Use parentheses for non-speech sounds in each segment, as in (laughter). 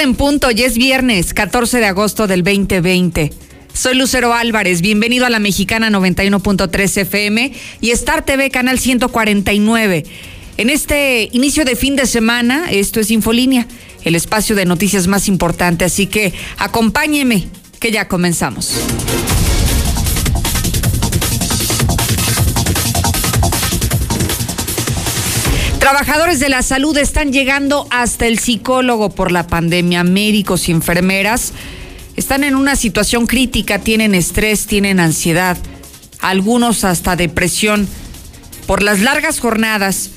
en punto, ya es viernes, 14 de agosto del 2020. Soy Lucero Álvarez, bienvenido a la Mexicana 91.3 FM y Star TV Canal 149. En este inicio de fin de semana, esto es Infolínea, el espacio de noticias más importante, así que acompáñeme, que ya comenzamos. Trabajadores de la salud están llegando hasta el psicólogo por la pandemia. Médicos y enfermeras están en una situación crítica, tienen estrés, tienen ansiedad, algunos hasta depresión por las largas jornadas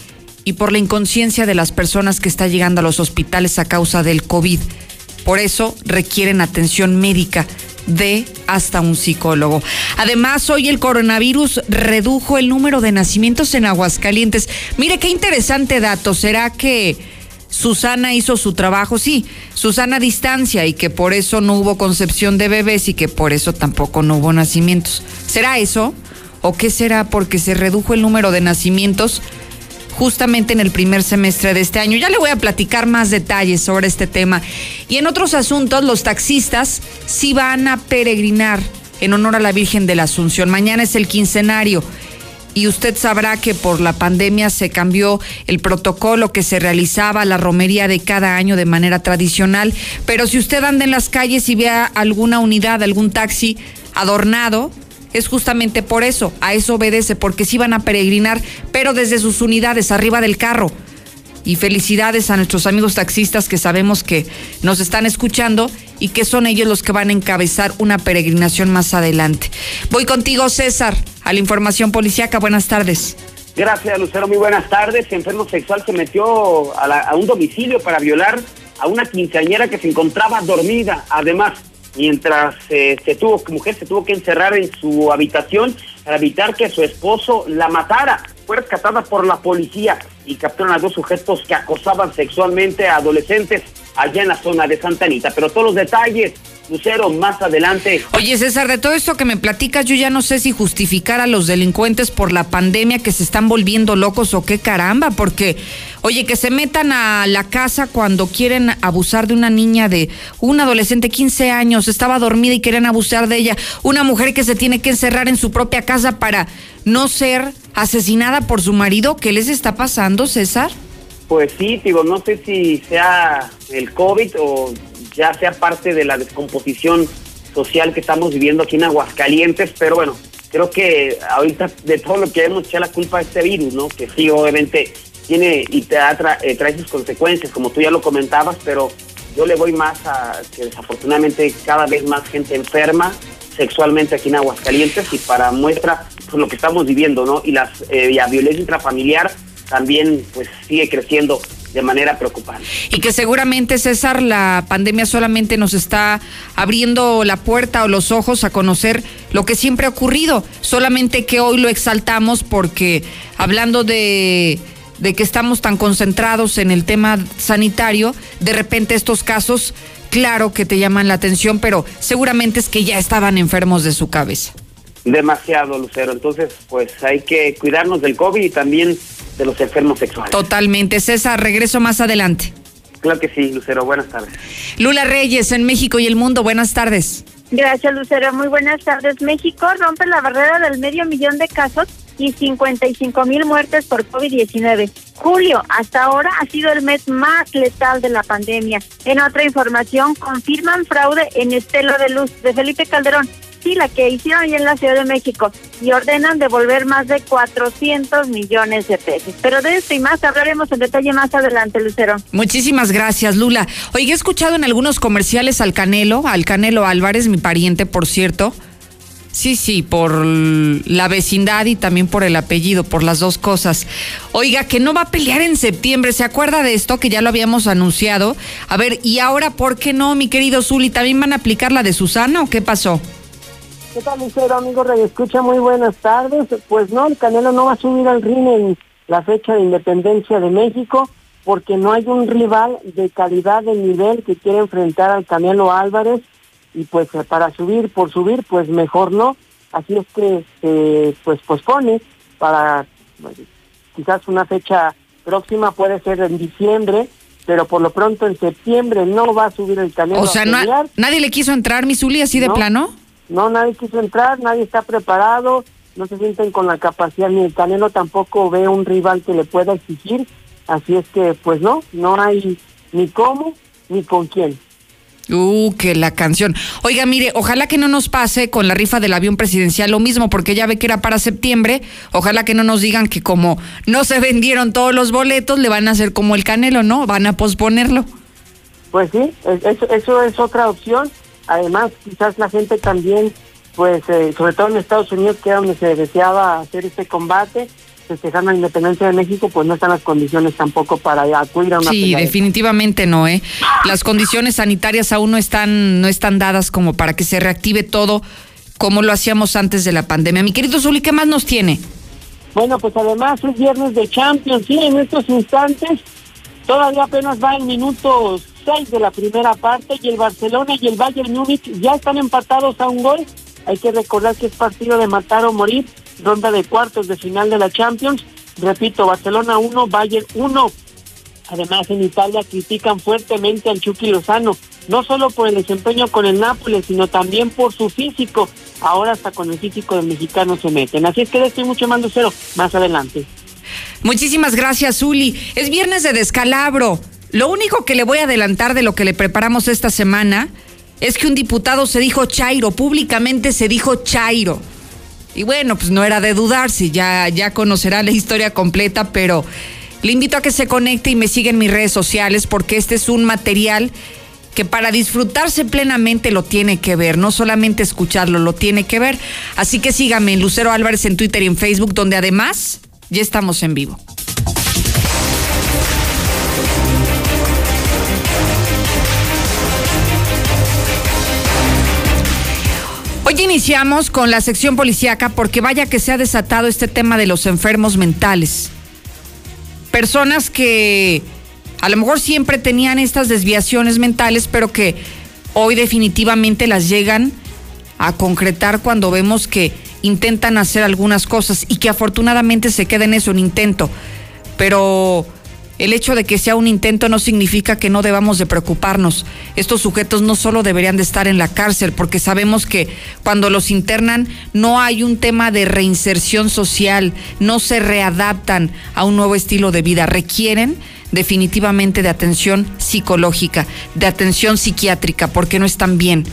y por la inconsciencia de las personas que están llegando a los hospitales a causa del COVID. Por eso requieren atención médica de hasta un psicólogo. Además, hoy el coronavirus redujo el número de nacimientos en Aguascalientes. Mire qué interesante dato. ¿Será que Susana hizo su trabajo? Sí, Susana a distancia y que por eso no hubo concepción de bebés y que por eso tampoco no hubo nacimientos. ¿Será eso? ¿O qué será porque se redujo el número de nacimientos? Justamente en el primer semestre de este año. Ya le voy a platicar más detalles sobre este tema. Y en otros asuntos, los taxistas sí van a peregrinar en honor a la Virgen de la Asunción. Mañana es el quincenario y usted sabrá que por la pandemia se cambió el protocolo que se realizaba la romería de cada año de manera tradicional, pero si usted anda en las calles y ve alguna unidad, algún taxi adornado, es justamente por eso, a eso obedece, porque sí van a peregrinar, pero desde sus unidades, arriba del carro. Y felicidades a nuestros amigos taxistas que sabemos que nos están escuchando y que son ellos los que van a encabezar una peregrinación más adelante. Voy contigo, César, a la información policíaca. Buenas tardes. Gracias, Lucero. Muy buenas tardes. Enfermo sexual se metió a, a un domicilio para violar a una quinceañera que se encontraba dormida. Además, mientras eh, se tuvo, mujer se tuvo que encerrar en su habitación para evitar que su esposo la matara. Fue rescatada por la policía y capturaron a dos sujetos que acosaban sexualmente a adolescentes allá en la zona de Santa Anita. Pero todos los detalles Lucero, más adelante. Oye, César, de todo esto que me platicas, yo ya no sé si justificar a los delincuentes por la pandemia que se están volviendo locos o qué caramba, porque, oye, que se metan a la casa cuando quieren abusar de una niña de un adolescente 15 años, estaba dormida y quieren abusar de ella, una mujer que se tiene que encerrar en su propia casa para no ser asesinada por su marido, ¿qué les está pasando, César? Pues sí, digo, no sé si sea el COVID o ya sea parte de la descomposición social que estamos viviendo aquí en Aguascalientes, pero bueno, creo que ahorita de todo lo que hemos echado la culpa a este virus, ¿no? Que sí, obviamente tiene y te eh, trae sus consecuencias, como tú ya lo comentabas, pero yo le voy más a que desafortunadamente cada vez más gente enferma sexualmente aquí en Aguascalientes y para muestra pues, lo que estamos viviendo, ¿no? Y las, eh, la violencia intrafamiliar también pues sigue creciendo de manera preocupante. Y que seguramente, César, la pandemia solamente nos está abriendo la puerta o los ojos a conocer lo que siempre ha ocurrido, solamente que hoy lo exaltamos porque hablando de de que estamos tan concentrados en el tema sanitario, de repente estos casos, claro que te llaman la atención, pero seguramente es que ya estaban enfermos de su cabeza. Demasiado, Lucero. Entonces, pues hay que cuidarnos del COVID y también de los enfermos sexuales. Totalmente. César, regreso más adelante. Claro que sí, Lucero. Buenas tardes. Lula Reyes en México y el mundo. Buenas tardes. Gracias, Lucero. Muy buenas tardes. México rompe la barrera del medio millón de casos y 55 mil muertes por COVID-19. Julio, hasta ahora, ha sido el mes más letal de la pandemia. En otra información, confirman fraude en Estelo de Luz de Felipe Calderón la que hicieron ahí en la Ciudad de México, y ordenan devolver más de 400 millones de pesos. Pero de esto y más hablaremos en detalle más adelante, Lucero. Muchísimas gracias, Lula. Oye, he escuchado en algunos comerciales al Canelo, al Canelo Álvarez, mi pariente, por cierto. Sí, sí, por la vecindad y también por el apellido, por las dos cosas. Oiga, que no va a pelear en septiembre, ¿se acuerda de esto que ya lo habíamos anunciado? A ver, ¿y ahora por qué no, mi querido Zuli? ¿También van a aplicar la de Susana o qué pasó? ¿Qué tal, Lucero, amigo Radio Escucha? Muy buenas tardes. Pues no, el Canelo no va a subir al ring en la fecha de independencia de México porque no hay un rival de calidad de nivel que quiera enfrentar al Canelo Álvarez y pues para subir por subir, pues mejor no. Así es que se pues pospone para pues, quizás una fecha próxima, puede ser en diciembre, pero por lo pronto en septiembre no va a subir el Canelo. O sea, nadie le quiso entrar, mi Zuli, así de plano. No, nadie quiso entrar, nadie está preparado, no se sienten con la capacidad, ni el Canelo tampoco ve un rival que le pueda exigir, así es que pues no, no hay ni cómo ni con quién. Uh, que la canción. Oiga, mire, ojalá que no nos pase con la rifa del avión presidencial lo mismo, porque ya ve que era para septiembre. Ojalá que no nos digan que como no se vendieron todos los boletos, le van a hacer como el Canelo, ¿no? Van a posponerlo. Pues sí, eso, eso es otra opción. Además, quizás la gente también, pues eh, sobre todo en Estados Unidos, que era donde se deseaba hacer este combate, festejando la independencia de México, pues no están las condiciones tampoco para acudir a una. Sí, definitivamente no, ¿eh? Las condiciones sanitarias aún no están, no están dadas como para que se reactive todo como lo hacíamos antes de la pandemia. Mi querido Zuli, ¿qué más nos tiene? Bueno, pues además es viernes de Champions, sí, en estos instantes todavía apenas va el minuto de la primera parte y el Barcelona y el Bayern Múnich ya están empatados a un gol. Hay que recordar que es partido de matar o morir, ronda de cuartos de final de la Champions. Repito, Barcelona 1, Bayern 1. Además, en Italia critican fuertemente al Chucky Lozano, no solo por el desempeño con el Nápoles, sino también por su físico. Ahora hasta con el físico del mexicano se meten. Así es que le estoy mucho más cero más adelante. Muchísimas gracias, Uli. Es viernes de descalabro. Lo único que le voy a adelantar de lo que le preparamos esta semana es que un diputado se dijo Chairo, públicamente se dijo Chairo. Y bueno, pues no era de dudarse, ya, ya conocerá la historia completa, pero le invito a que se conecte y me siga en mis redes sociales porque este es un material que para disfrutarse plenamente lo tiene que ver, no solamente escucharlo, lo tiene que ver. Así que sígame en Lucero Álvarez en Twitter y en Facebook, donde además ya estamos en vivo. Hoy iniciamos con la sección policíaca porque vaya que se ha desatado este tema de los enfermos mentales. Personas que a lo mejor siempre tenían estas desviaciones mentales, pero que hoy definitivamente las llegan a concretar cuando vemos que intentan hacer algunas cosas y que afortunadamente se queda en eso, un intento. Pero el hecho de que sea un intento no significa que no debamos de preocuparnos. Estos sujetos no solo deberían de estar en la cárcel, porque sabemos que cuando los internan no hay un tema de reinserción social, no se readaptan a un nuevo estilo de vida, requieren definitivamente de atención psicológica, de atención psiquiátrica, porque no están bien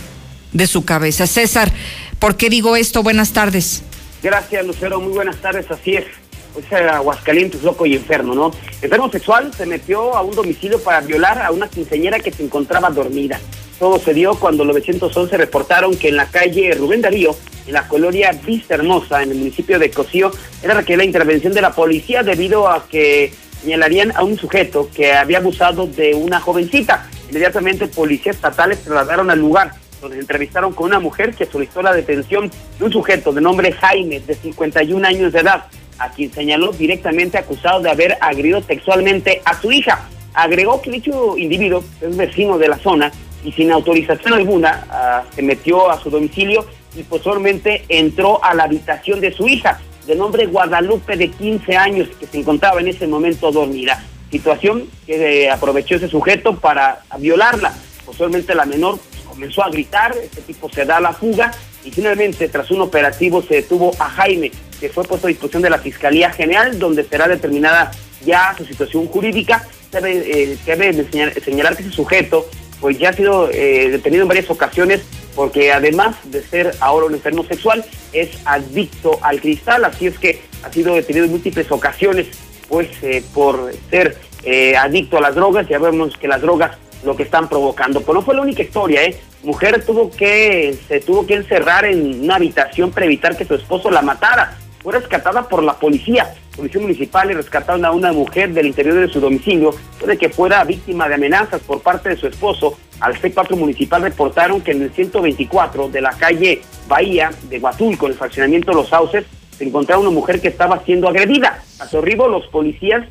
de su cabeza. César, ¿por qué digo esto? Buenas tardes. Gracias, Lucero. Muy buenas tardes. Así es pues Aguascalientes loco y enfermo, ¿no? Enfermo sexual se metió a un domicilio para violar a una quinceñera que se encontraba dormida. Todo se dio cuando los 911 reportaron que en la calle Rubén Darío, en la colonia Vista Hermosa, en el municipio de Cocío, era requerida la intervención de la policía debido a que señalarían a un sujeto que había abusado de una jovencita. Inmediatamente policías estatales trasladaron al lugar donde se entrevistaron con una mujer que solicitó la detención de un sujeto de nombre Jaime, de 51 años de edad, a quien señaló directamente acusado de haber agredido sexualmente a su hija. Agregó que dicho individuo es vecino de la zona y sin autorización alguna ah, se metió a su domicilio y posteriormente entró a la habitación de su hija, de nombre Guadalupe de 15 años, que se encontraba en ese momento dormida. Situación que eh, aprovechó ese sujeto para violarla. Posteriormente la menor comenzó a gritar, este tipo se da la fuga y finalmente tras un operativo se detuvo a Jaime, que fue puesto a disposición de la Fiscalía General, donde será determinada ya su situación jurídica. Debe, eh, señalar, que ese sujeto pues ya ha sido eh, detenido en varias ocasiones porque además de ser ahora un enfermo sexual, es adicto al cristal, así es que ha sido detenido en múltiples ocasiones pues eh, por ser eh, adicto a las drogas, ya vemos que las drogas lo que están provocando. Pero no fue la única historia, ¿eh? Mujer tuvo que, se tuvo que encerrar en una habitación para evitar que su esposo la matara. Fue rescatada por la policía, policía municipal, y rescataron a una mujer del interior de su domicilio, de que fuera víctima de amenazas por parte de su esposo. Al C4 municipal reportaron que en el 124 de la calle Bahía de Huatulco, en el fraccionamiento Los Sauces, se encontraba una mujer que estaba siendo agredida. A su arribo, los policías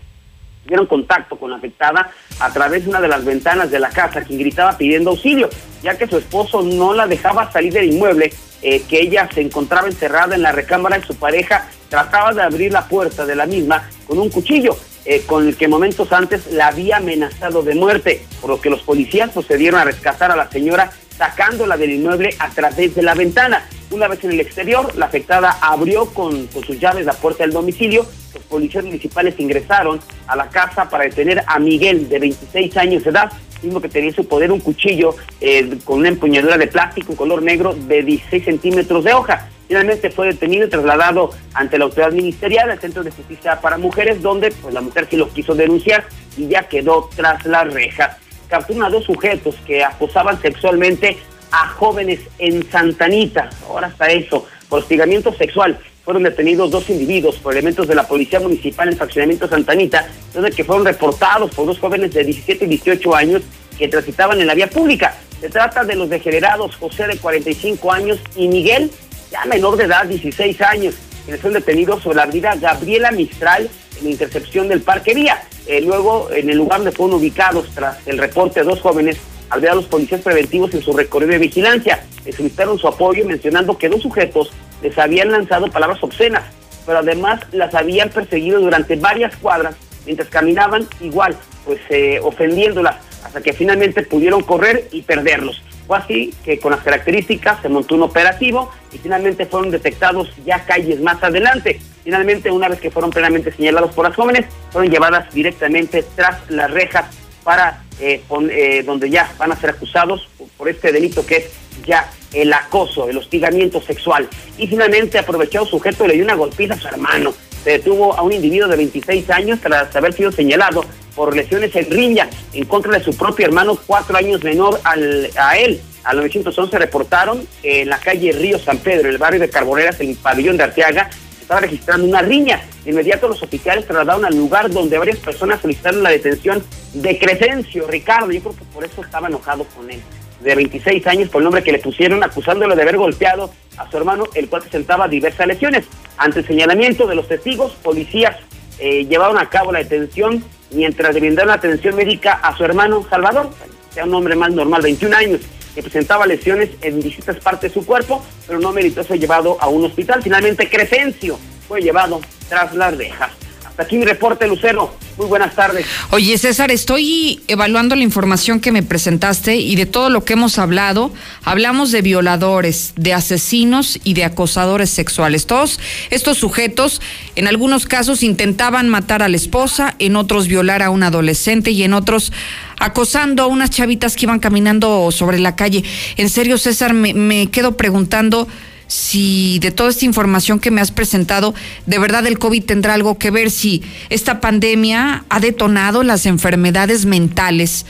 tuvieron contacto con la afectada a través de una de las ventanas de la casa, quien gritaba pidiendo auxilio, ya que su esposo no la dejaba salir del inmueble, eh, que ella se encontraba encerrada en la recámara y su pareja trataba de abrir la puerta de la misma con un cuchillo. eh, con el que momentos antes la había amenazado de muerte, por lo que los policías procedieron a rescatar a la señora sacándola del inmueble a través de la ventana. Una vez en el exterior, la afectada abrió con, sus llaves la puerta del domicilio. Los policías municipales ingresaron a la casa para detener a Miguel, de 26 años de edad, mismo que tenía en su poder un cuchillo eh, con una empuñadura de plástico color negro de 16 centímetros de hoja. Finalmente fue detenido y trasladado ante la autoridad ministerial al Centro de Justicia para Mujeres, donde pues, la mujer sí lo quiso denunciar y ya quedó tras las rejas capturan a dos sujetos que acosaban sexualmente a jóvenes en Santanita. Ahora hasta eso, hostigamiento sexual. Fueron detenidos dos individuos por elementos de la Policía Municipal en Faccionamiento Santanita, donde que fueron reportados por dos jóvenes de 17 y 18 años que transitaban en la vía pública. Se trata de los degenerados José de 45 años y Miguel, ya menor de edad, 16 años, quienes fueron detenidos sobre la vida Gabriela Mistral en la intercepción del Parque Vía. Eh, luego, en el lugar donde fueron ubicados tras el reporte de dos jóvenes, al ver a los policías preventivos en su recorrido de vigilancia, solicitaron su apoyo mencionando que dos sujetos les habían lanzado palabras obscenas, pero además las habían perseguido durante varias cuadras mientras caminaban igual, pues eh, ofendiéndolas, hasta que finalmente pudieron correr y perderlos. Fue así que con las características se montó un operativo y finalmente fueron detectados ya calles más adelante. Finalmente, una vez que fueron plenamente señalados por las jóvenes, fueron llevadas directamente tras las rejas para eh, eh, donde ya van a ser acusados por este delito que es ya el acoso, el hostigamiento sexual. Y finalmente, aprovechado sujeto, le dio una golpiza a su hermano. Se detuvo a un individuo de 26 años tras haber sido señalado por lesiones en riña en contra de su propio hermano, cuatro años menor al, a él. Al 911 reportaron en la calle Río San Pedro, en el barrio de Carboneras, en el pabellón de Arteaga, estaba registrando una riña. Inmediato los oficiales trasladaron al lugar donde varias personas solicitaron la detención de Crescencio, Ricardo. Yo creo que por eso estaba enojado con él. De 26 años por el nombre que le pusieron, acusándolo de haber golpeado a su hermano, el cual presentaba diversas lesiones. Ante el señalamiento de los testigos, policías eh, llevaron a cabo la detención mientras le brindaron atención médica a su hermano Salvador, sea un hombre más normal, 21 años, que presentaba lesiones en distintas partes de su cuerpo, pero no meritó ser llevado a un hospital. Finalmente, Crescencio fue llevado tras las rejas. Aquí mi reporte, Lucero. Muy buenas tardes. Oye, César, estoy evaluando la información que me presentaste y de todo lo que hemos hablado. Hablamos de violadores, de asesinos y de acosadores sexuales. Todos estos sujetos, en algunos casos, intentaban matar a la esposa, en otros violar a un adolescente y en otros acosando a unas chavitas que iban caminando sobre la calle. En serio, César, me quedo preguntando si de toda esta información que me has presentado, de verdad el COVID tendrá algo que ver, si esta pandemia ha detonado las enfermedades mentales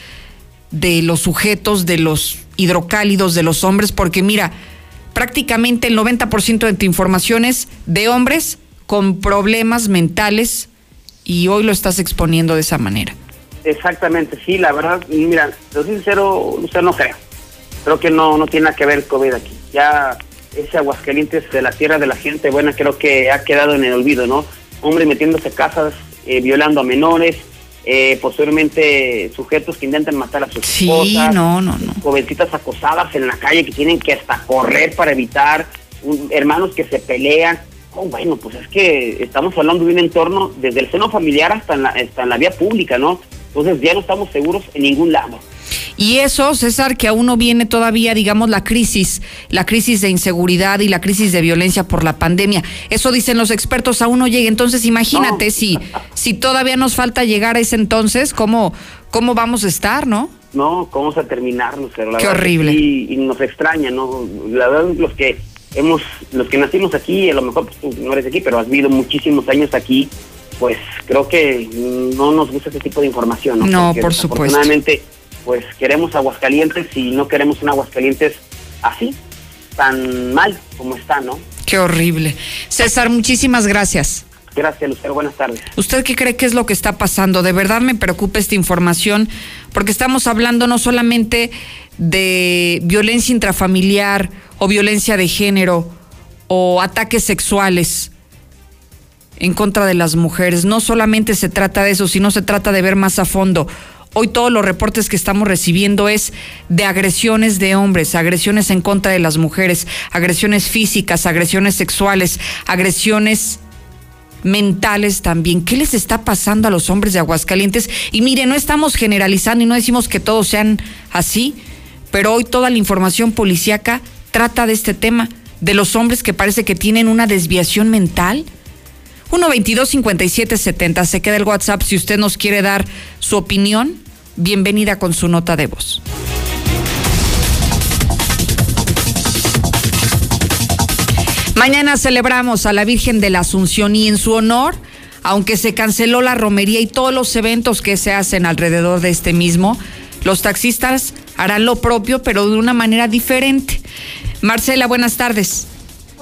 de los sujetos, de los hidrocálidos, de los hombres, porque mira, prácticamente el 90% de tu información es de hombres con problemas mentales y hoy lo estás exponiendo de esa manera. Exactamente, sí, la verdad, mira, lo sincero, usted no creo. Creo que no, no tiene nada que ver el COVID aquí. Ya ese Aguascalientes de la tierra de la gente buena creo que ha quedado en el olvido, ¿no? Hombre metiéndose casas, eh, violando a menores, eh, posteriormente sujetos que intentan matar a sus sí, no, no, no. jovencitas acosadas en la calle que tienen que hasta correr para evitar, hermanos que se pelean. Oh, bueno, pues es que estamos hablando de un entorno desde el seno familiar hasta en la, hasta en la vía pública, ¿no? Entonces ya no estamos seguros en ningún lado. Y eso, César, que aún no viene todavía, digamos, la crisis, la crisis de inseguridad y la crisis de violencia por la pandemia. Eso dicen los expertos, aún no llega. Entonces, imagínate si, si todavía nos falta llegar a ese entonces, ¿cómo, cómo vamos a estar, no? No, ¿cómo vamos a terminar? La Qué horrible. Y, nos extraña, ¿no? La verdad, los que hemos, los que nacimos aquí, a lo mejor pues, tú no eres aquí, pero has vivido muchísimos años aquí, pues creo que no nos gusta ese tipo de información, ¿no? No, por supuesto pues queremos Aguascalientes y no queremos un Aguascalientes así, tan mal como está, ¿no? Qué horrible. César, muchísimas gracias. Gracias, Lucero. Buenas tardes. ¿Usted qué cree que es lo que está pasando? De verdad me preocupa esta información porque estamos hablando no solamente de violencia intrafamiliar o violencia de género o ataques sexuales en contra de las mujeres. No solamente se trata de eso, sino se trata de ver más a fondo. Hoy todos los reportes que estamos recibiendo es de agresiones de hombres, agresiones en contra de las mujeres, agresiones físicas, agresiones sexuales, agresiones mentales también. ¿Qué les está pasando a los hombres de Aguascalientes? Y mire, no estamos generalizando y no decimos que todos sean así, pero hoy toda la información policíaca trata de este tema, de los hombres que parece que tienen una desviación mental. 1-22-57-70, se queda el WhatsApp si usted nos quiere dar su opinión. Bienvenida con su nota de voz. Mañana celebramos a la Virgen de la Asunción y en su honor, aunque se canceló la romería y todos los eventos que se hacen alrededor de este mismo, los taxistas harán lo propio, pero de una manera diferente. Marcela, buenas tardes.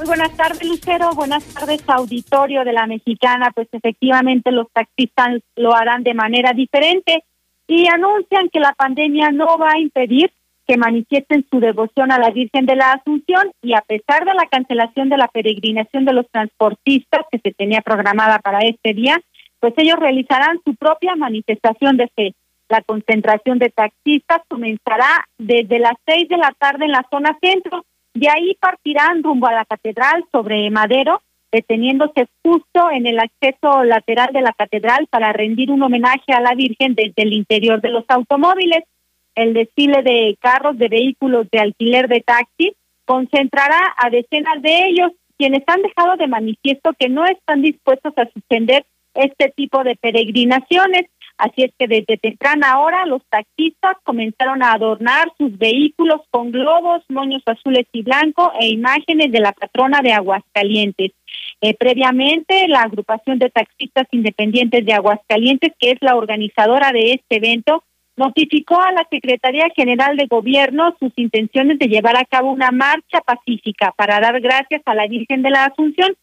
Muy buenas tardes, Lucero. Buenas tardes, auditorio de la Mexicana. Pues efectivamente los taxistas lo harán de manera diferente y anuncian que la pandemia no va a impedir que manifiesten su devoción a la Virgen de la Asunción y a pesar de la cancelación de la peregrinación de los transportistas que se tenía programada para este día, pues ellos realizarán su propia manifestación de fe. La concentración de taxistas comenzará desde las seis de la tarde en la zona centro. De ahí partirán rumbo a la catedral sobre Madero, deteniéndose justo en el acceso lateral de la catedral para rendir un homenaje a la Virgen desde el interior de los automóviles el desfile de carros, de vehículos de alquiler de taxi, concentrará a decenas de ellos, quienes han dejado de manifiesto que no están dispuestos a suspender este tipo de peregrinaciones. Así es que desde temprana hora los taxistas comenzaron a adornar sus vehículos con globos, moños azules y blancos e imágenes de la patrona de Aguascalientes. Eh, previamente, la agrupación de taxistas independientes de Aguascalientes, que es la organizadora de este evento, notificó a la Secretaría General de Gobierno sus intenciones de llevar a cabo una marcha pacífica para dar gracias a la Virgen de la Asunción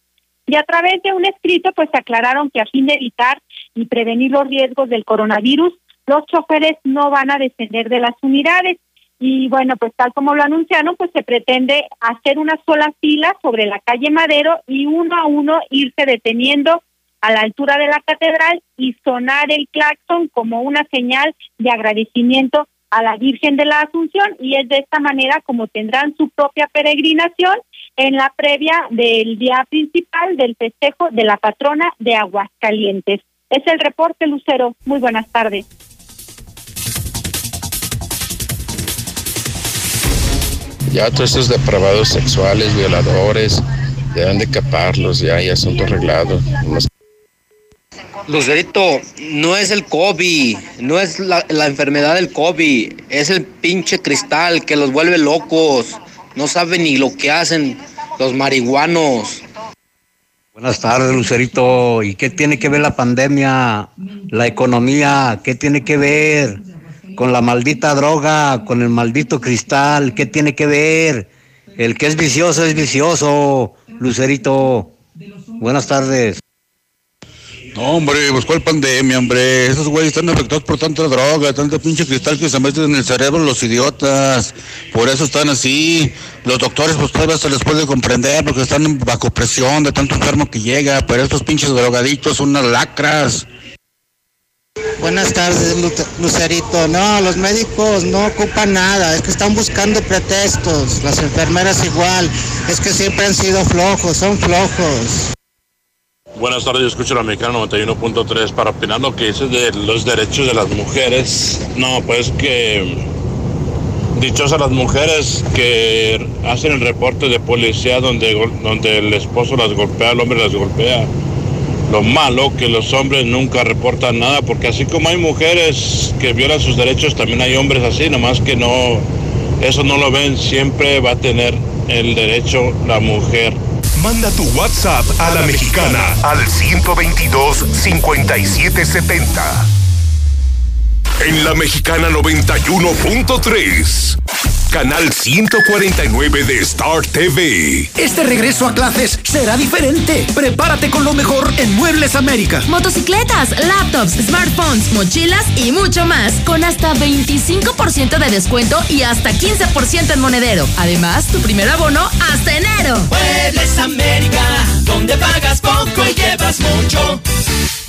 y a través de un escrito pues aclararon que a fin de evitar y prevenir los riesgos del coronavirus, los choferes no van a descender de las unidades y bueno, pues tal como lo anunciaron, pues se pretende hacer una sola fila sobre la calle Madero y uno a uno irse deteniendo a la altura de la catedral y sonar el claxon como una señal de agradecimiento a la Virgen de la Asunción y es de esta manera como tendrán su propia peregrinación en la previa del día principal del festejo de la patrona de Aguascalientes. Es el reporte, Lucero. Muy buenas tardes. Ya todos estos depravados sexuales, violadores, deben de caparlos, ya hay asunto arreglado. Lucerito, no es el COVID, no es la, enfermedad del COVID, es el pinche cristal que los vuelve locos. No saben ni lo que hacen los marihuanos. Buenas tardes, Lucerito. ¿Y qué tiene que ver la pandemia, la economía? ¿Qué tiene que ver con la maldita droga, con el maldito cristal? ¿Qué tiene que ver? El que es vicioso es vicioso, Lucerito. Buenas tardes. No, hombre, pues cuál pandemia, hombre. Esos güeyes están afectados por tanta droga, tanto pinche cristal que se meten en el cerebro los idiotas. Por eso están así. Los doctores, pues todavía se les puede comprender porque están bajo presión de tanto enfermo que llega. Pero estos pinches drogaditos son unas lacras. Buenas tardes, Lucerito. No, los médicos no ocupan nada, es que están buscando pretextos. Las enfermeras igual, es que siempre han sido flojos, son flojos. Buenas tardes, yo escucho la mexicana 91.3 para opinar lo que dices de los derechos de las mujeres. No, pues que dichosas las mujeres que hacen el reporte de policía donde, donde el esposo las golpea, el hombre las golpea. Lo malo que los hombres nunca reportan nada, porque así como hay mujeres que violan sus derechos, también hay hombres así, nomás que no, eso no lo ven, siempre va a tener el derecho la mujer Manda tu WhatsApp a la mexicana al 122 5770. En la mexicana 91.3 canal 149 de Star TV. Este regreso a clases será diferente. Prepárate con lo mejor en Muebles América. Motocicletas, laptops, smartphones, mochilas y mucho más con hasta 25% de descuento y hasta 15% en monedero. Además, tu primer abono hasta enero. Muebles América, donde pagas poco y llevas mucho.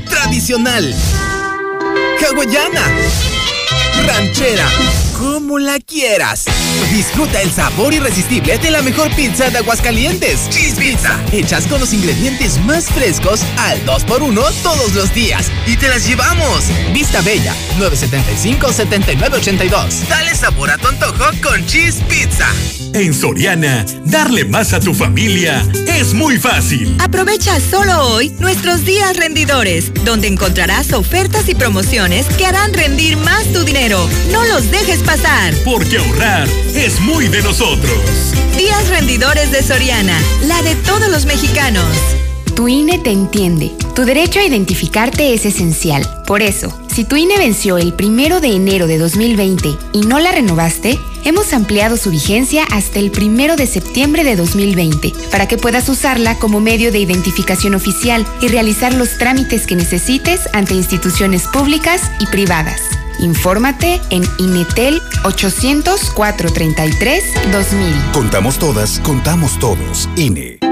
tradicional, hawaiana, ranchera, como la quieras. Disfruta el sabor irresistible de la mejor pizza de Aguascalientes. Cheese Pizza. Hechas con los ingredientes más frescos al 2x1 todos los días. Y te las llevamos. Vista Bella, 975-7982. Dale sabor a tu antojo con Cheese Pizza. En Soriana, darle más a tu familia es muy fácil. Aprovecha solo hoy nuestros días rendidores, donde encontrarás ofertas y promociones que harán rendir más tu dinero. No los dejes pasar. Porque ahorrar es muy de nosotros. Días rendidores de Soriana, la de todos los mexicanos. Tu INE te entiende. Tu derecho a identificarte es esencial. Por eso, si tu INE venció el primero de enero de 2020 y no la renovaste, hemos ampliado su vigencia hasta el primero de septiembre de 2020 para que puedas usarla como medio de identificación oficial y realizar los trámites que necesites ante instituciones públicas y privadas. Infórmate en Inetel 800 433 2000. Contamos todas, contamos todos. INE.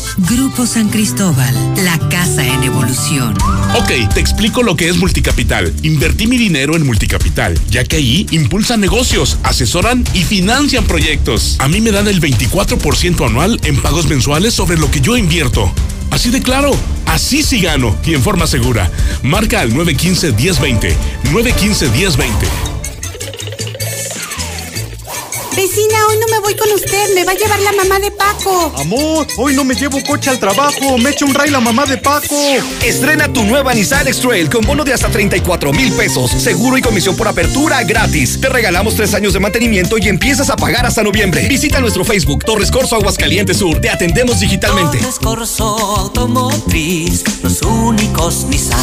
Grupo San Cristóbal, la casa en evolución. Ok, te explico lo que es Multicapital. Invertí mi dinero en Multicapital, ya que ahí impulsan negocios, asesoran y financian proyectos. A mí me dan el 24% anual en pagos mensuales sobre lo que yo invierto. Así de claro, así sí gano y en forma segura. Marca al 915-1020. 915-1020. Vecina, hoy no me voy con usted, me va a llevar la mamá de Paco. Amor, hoy no me llevo coche al trabajo, me echa un ray la mamá de Paco. Estrena tu nueva Nissan X-Trail con bono de hasta 34 mil pesos, seguro y comisión por apertura gratis. Te regalamos tres años de mantenimiento y empiezas a pagar hasta noviembre. Visita nuestro Facebook, Torres Corso Aguascalientes Sur. Te atendemos digitalmente. Torres Corso Automotriz, los únicos Nissan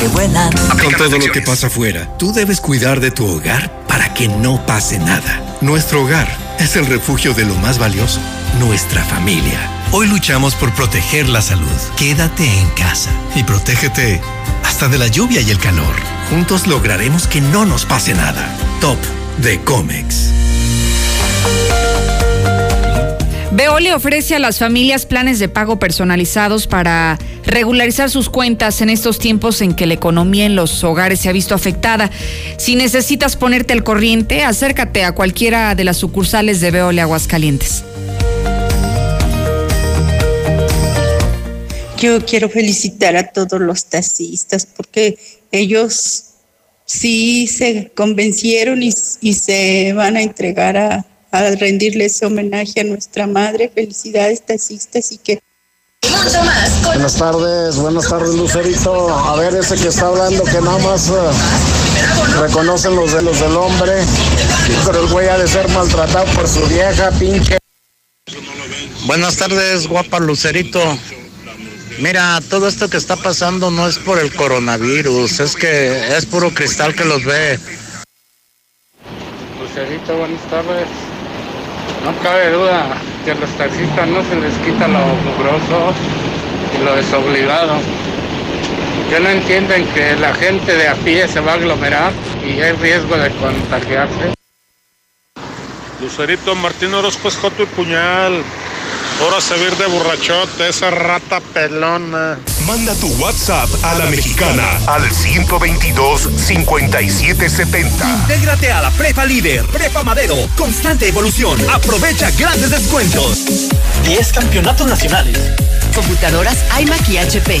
que vuelan. Con todo lo que pasa afuera, tú debes cuidar de tu hogar para que no pase nada. Nuestro hogar es el refugio de lo más valioso, nuestra familia. Hoy luchamos por proteger la salud. Quédate en casa y protégete hasta de la lluvia y el calor. Juntos lograremos que no nos pase nada. Top de Comex. Veole ofrece a las familias planes de pago personalizados para regularizar sus cuentas en estos tiempos en que la economía en los hogares se ha visto afectada. Si necesitas ponerte al corriente, acércate a cualquiera de las sucursales de Veole Aguascalientes. Yo quiero felicitar a todos los taxistas porque ellos sí se convencieron y, se van a entregar a, a rendirles homenaje a nuestra madre. Felicidades taxistas y que mucho más. Buenas tardes, buenas tardes, Lucerito. A ver, ese que está hablando que nada más uh, reconocen los dedos del hombre, pero el güey ha de ser maltratado por su vieja, pinche. Buenas tardes, guapa Lucerito. Mira, todo esto que está pasando no es por el coronavirus, es que es puro cristal que los ve. Lucerito, buenas tardes. No cabe duda que a los taxistas no se les quita lo mugroso y lo desobligado. Que no entienden que la gente de a pie se va a aglomerar y hay riesgo de contagiarse. Lucerito Martín Orozco es Joto y Puñal. Ahora se vir de borrachote, esa rata pelona. Manda tu WhatsApp a la mexicana al 122-5770. Intégrate a la Prepa Líder, Prepa Madero, constante evolución. Aprovecha grandes descuentos. 10 campeonatos nacionales. Computadoras iMac y HP.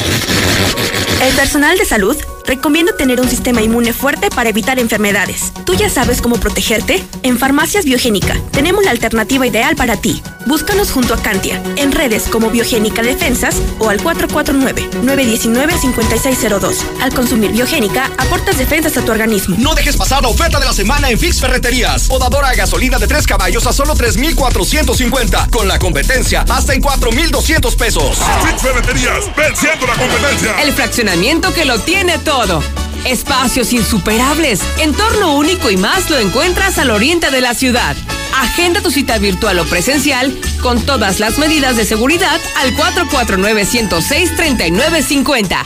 El personal de salud recomienda tener un sistema inmune fuerte para evitar enfermedades. ¿Tú ya sabes cómo protegerte? En Farmacias Biogénica tenemos la alternativa ideal para ti. Búscanos junto a Cantia, en redes como Biogénica Defensas o al 449-919-5602. Al consumir Biogénica, aportas defensas a tu organismo. No dejes pasar la oferta de la semana en Fix Ferreterías. Podadora a gasolina de 3 caballos a solo 3,450. Con la competencia, hasta en 4,200 pesos. Fix Ferreterías, venciendo la El fraccionamiento que lo tiene todo. Espacios insuperables, entorno único y más lo encuentras al oriente de la ciudad. Agenda tu cita virtual o presencial con todas las medidas de seguridad al 449-106-3950.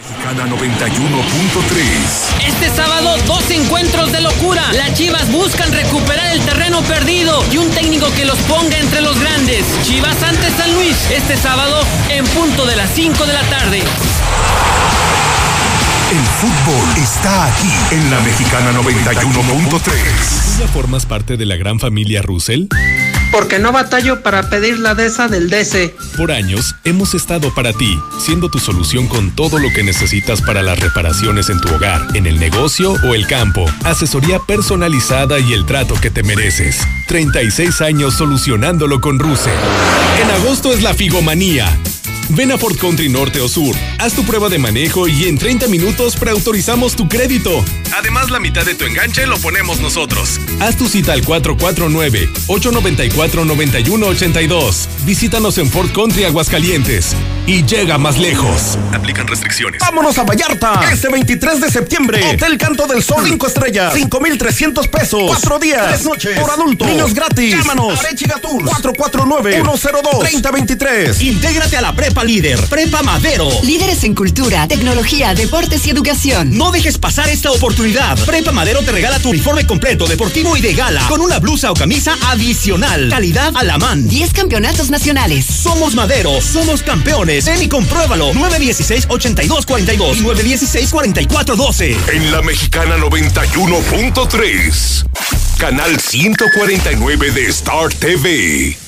Mexicana 91.3. Este sábado, dos encuentros de locura. Las Chivas buscan recuperar el terreno perdido y un técnico que los ponga entre los grandes. Chivas ante San Luis, este sábado en punto de las 5 de la tarde. El fútbol está aquí en la Mexicana 91.3. ¿Ya formas parte de la gran familia Russell? Porque no batallo para pedir la DESA del DC. Por años hemos estado para ti, siendo tu solución con todo lo que necesitas para las reparaciones en tu hogar, en el negocio o el campo. Asesoría personalizada y el trato que te mereces. 36 años solucionándolo con Russell. En agosto es la Figomanía. Ven a Ford Country Norte o Sur, haz tu prueba de manejo y en 30 minutos preautorizamos tu crédito. Además, la mitad de tu enganche lo ponemos nosotros. Haz tu cita al 449-894-9182. Visítanos en Ford Country Aguascalientes y llega más lejos. Aplican restricciones. Vámonos a Vallarta. Este 23 de septiembre. Hotel Canto del Sol 5 estrellas. 5,300 pesos. Cuatro días. Tres noches. Por adulto. Niños gratis. Llámanos. Arechiga Tours. 449-102-3023. Intégrate a la Prepa Líder. Prepa Madero. Líderes en cultura, tecnología, deportes y educación. No dejes pasar esta oportunidad. Prepa Madero te regala tu uniforme completo, deportivo y de gala. Con una blusa o camisa adicional. Calidad a la man. 10 campeonatos nacionales. Somos Madero. Somos campeones. Ven y compruébalo. 916-8242 y 916-4412. En la Mexicana 91.3. Canal 149 de Star TV.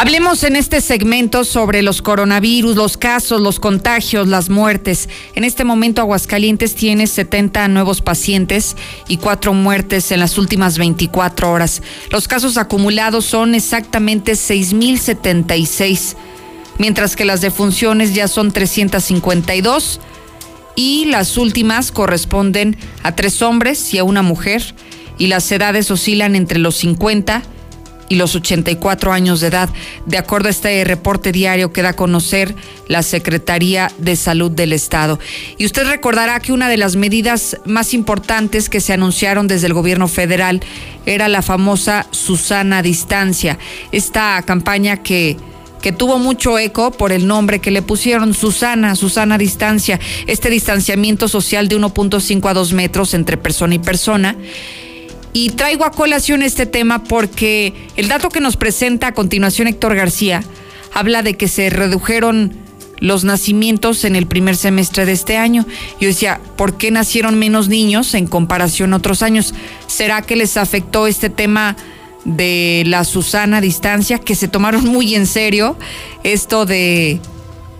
Hablemos en este segmento sobre los coronavirus, los casos, los contagios, las muertes. En este momento Aguascalientes tiene 70 nuevos pacientes y cuatro muertes en las últimas 24 horas. Los casos acumulados son exactamente 6.076. mientras que las defunciones ya son 352 y las últimas corresponden a tres hombres y a una mujer y las edades oscilan entre los 50 y los 84 años de edad, de acuerdo a este reporte diario que da a conocer la Secretaría de Salud del Estado. Y usted recordará que una de las medidas más importantes que se anunciaron desde el gobierno federal era la famosa Susana Distancia, esta campaña que que tuvo mucho eco por el nombre que le pusieron Susana, Susana Distancia, este distanciamiento social de 1.5 a 2 metros entre persona y persona y traigo a colación este tema porque el dato que nos presenta a continuación Héctor García habla de que se redujeron los nacimientos en el primer semestre de este año. Yo decía, ¿por qué nacieron menos niños en comparación a otros años? ¿Será que les afectó este tema de la Susana distancia, que se tomaron muy en serio esto de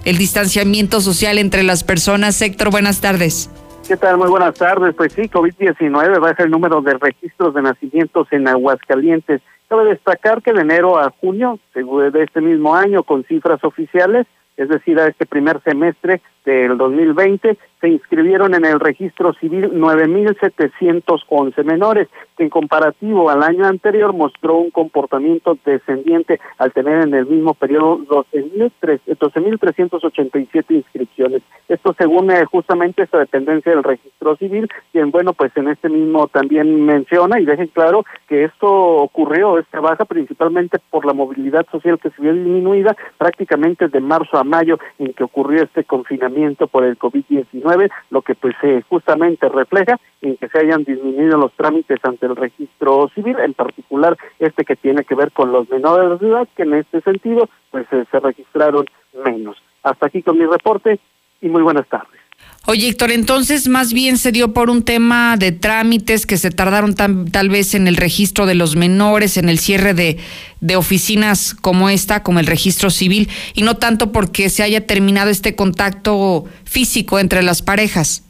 el distanciamiento social entre las personas? Héctor, buenas tardes. ¿Qué tal? Muy buenas tardes. Pues sí, COVID-19 baja el número de registros de nacimientos en Aguascalientes. Cabe destacar que de enero a junio de este mismo año, con cifras oficiales, es decir, a este primer semestre del 2020, se inscribieron en el registro civil 9.711 menores, que en comparativo al año anterior mostró un comportamiento descendiente al tener en el mismo periodo 12.387 inscripciones. Esto según eh, justamente esta dependencia del registro civil, quien bueno, pues en este mismo también menciona y deja claro que esto ocurrió, esta baja principalmente por la movilidad social que se vio disminuida prácticamente de marzo a mayo en que ocurrió este confinamiento por el COVID-19 lo que pues eh, justamente refleja en que se hayan disminuido los trámites ante el registro civil, en particular este que tiene que ver con los menores de edad, que en este sentido pues eh, se registraron menos. Hasta aquí con mi reporte y muy buenas tardes. Oye, Héctor, entonces más bien se dio por un tema de trámites que se tardaron tal vez en el registro de los menores, en el cierre de, de oficinas como esta, como el registro civil, y no tanto porque se haya terminado este contacto físico entre las parejas.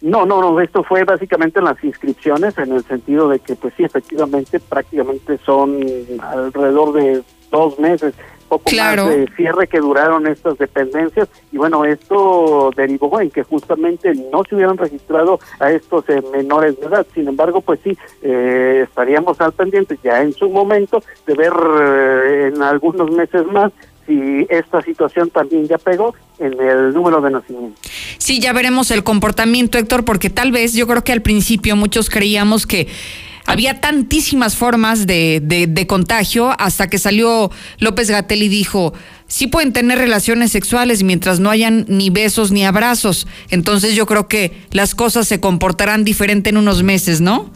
No, no, no, esto fue básicamente en las inscripciones, en el sentido de que, pues sí, efectivamente, prácticamente son alrededor de dos meses poco más de cierre que duraron estas dependencias. Y bueno esto derivó en que justamente no se hubieran registrado a estos eh, menores de edad. Sin embargo pues sí eh, estaríamos al pendiente ya en su momento de ver eh, en algunos meses más si esta situación también ya pegó en el número de nacimientos. Sí, ya veremos el comportamiento, Héctor, porque tal vez yo creo que al principio muchos creíamos que había tantísimas formas de, de, contagio hasta que salió López Gatel y dijo, sí pueden tener relaciones sexuales mientras no hayan ni besos ni abrazos. Entonces yo creo que las cosas se comportarán diferente en unos meses, ¿no?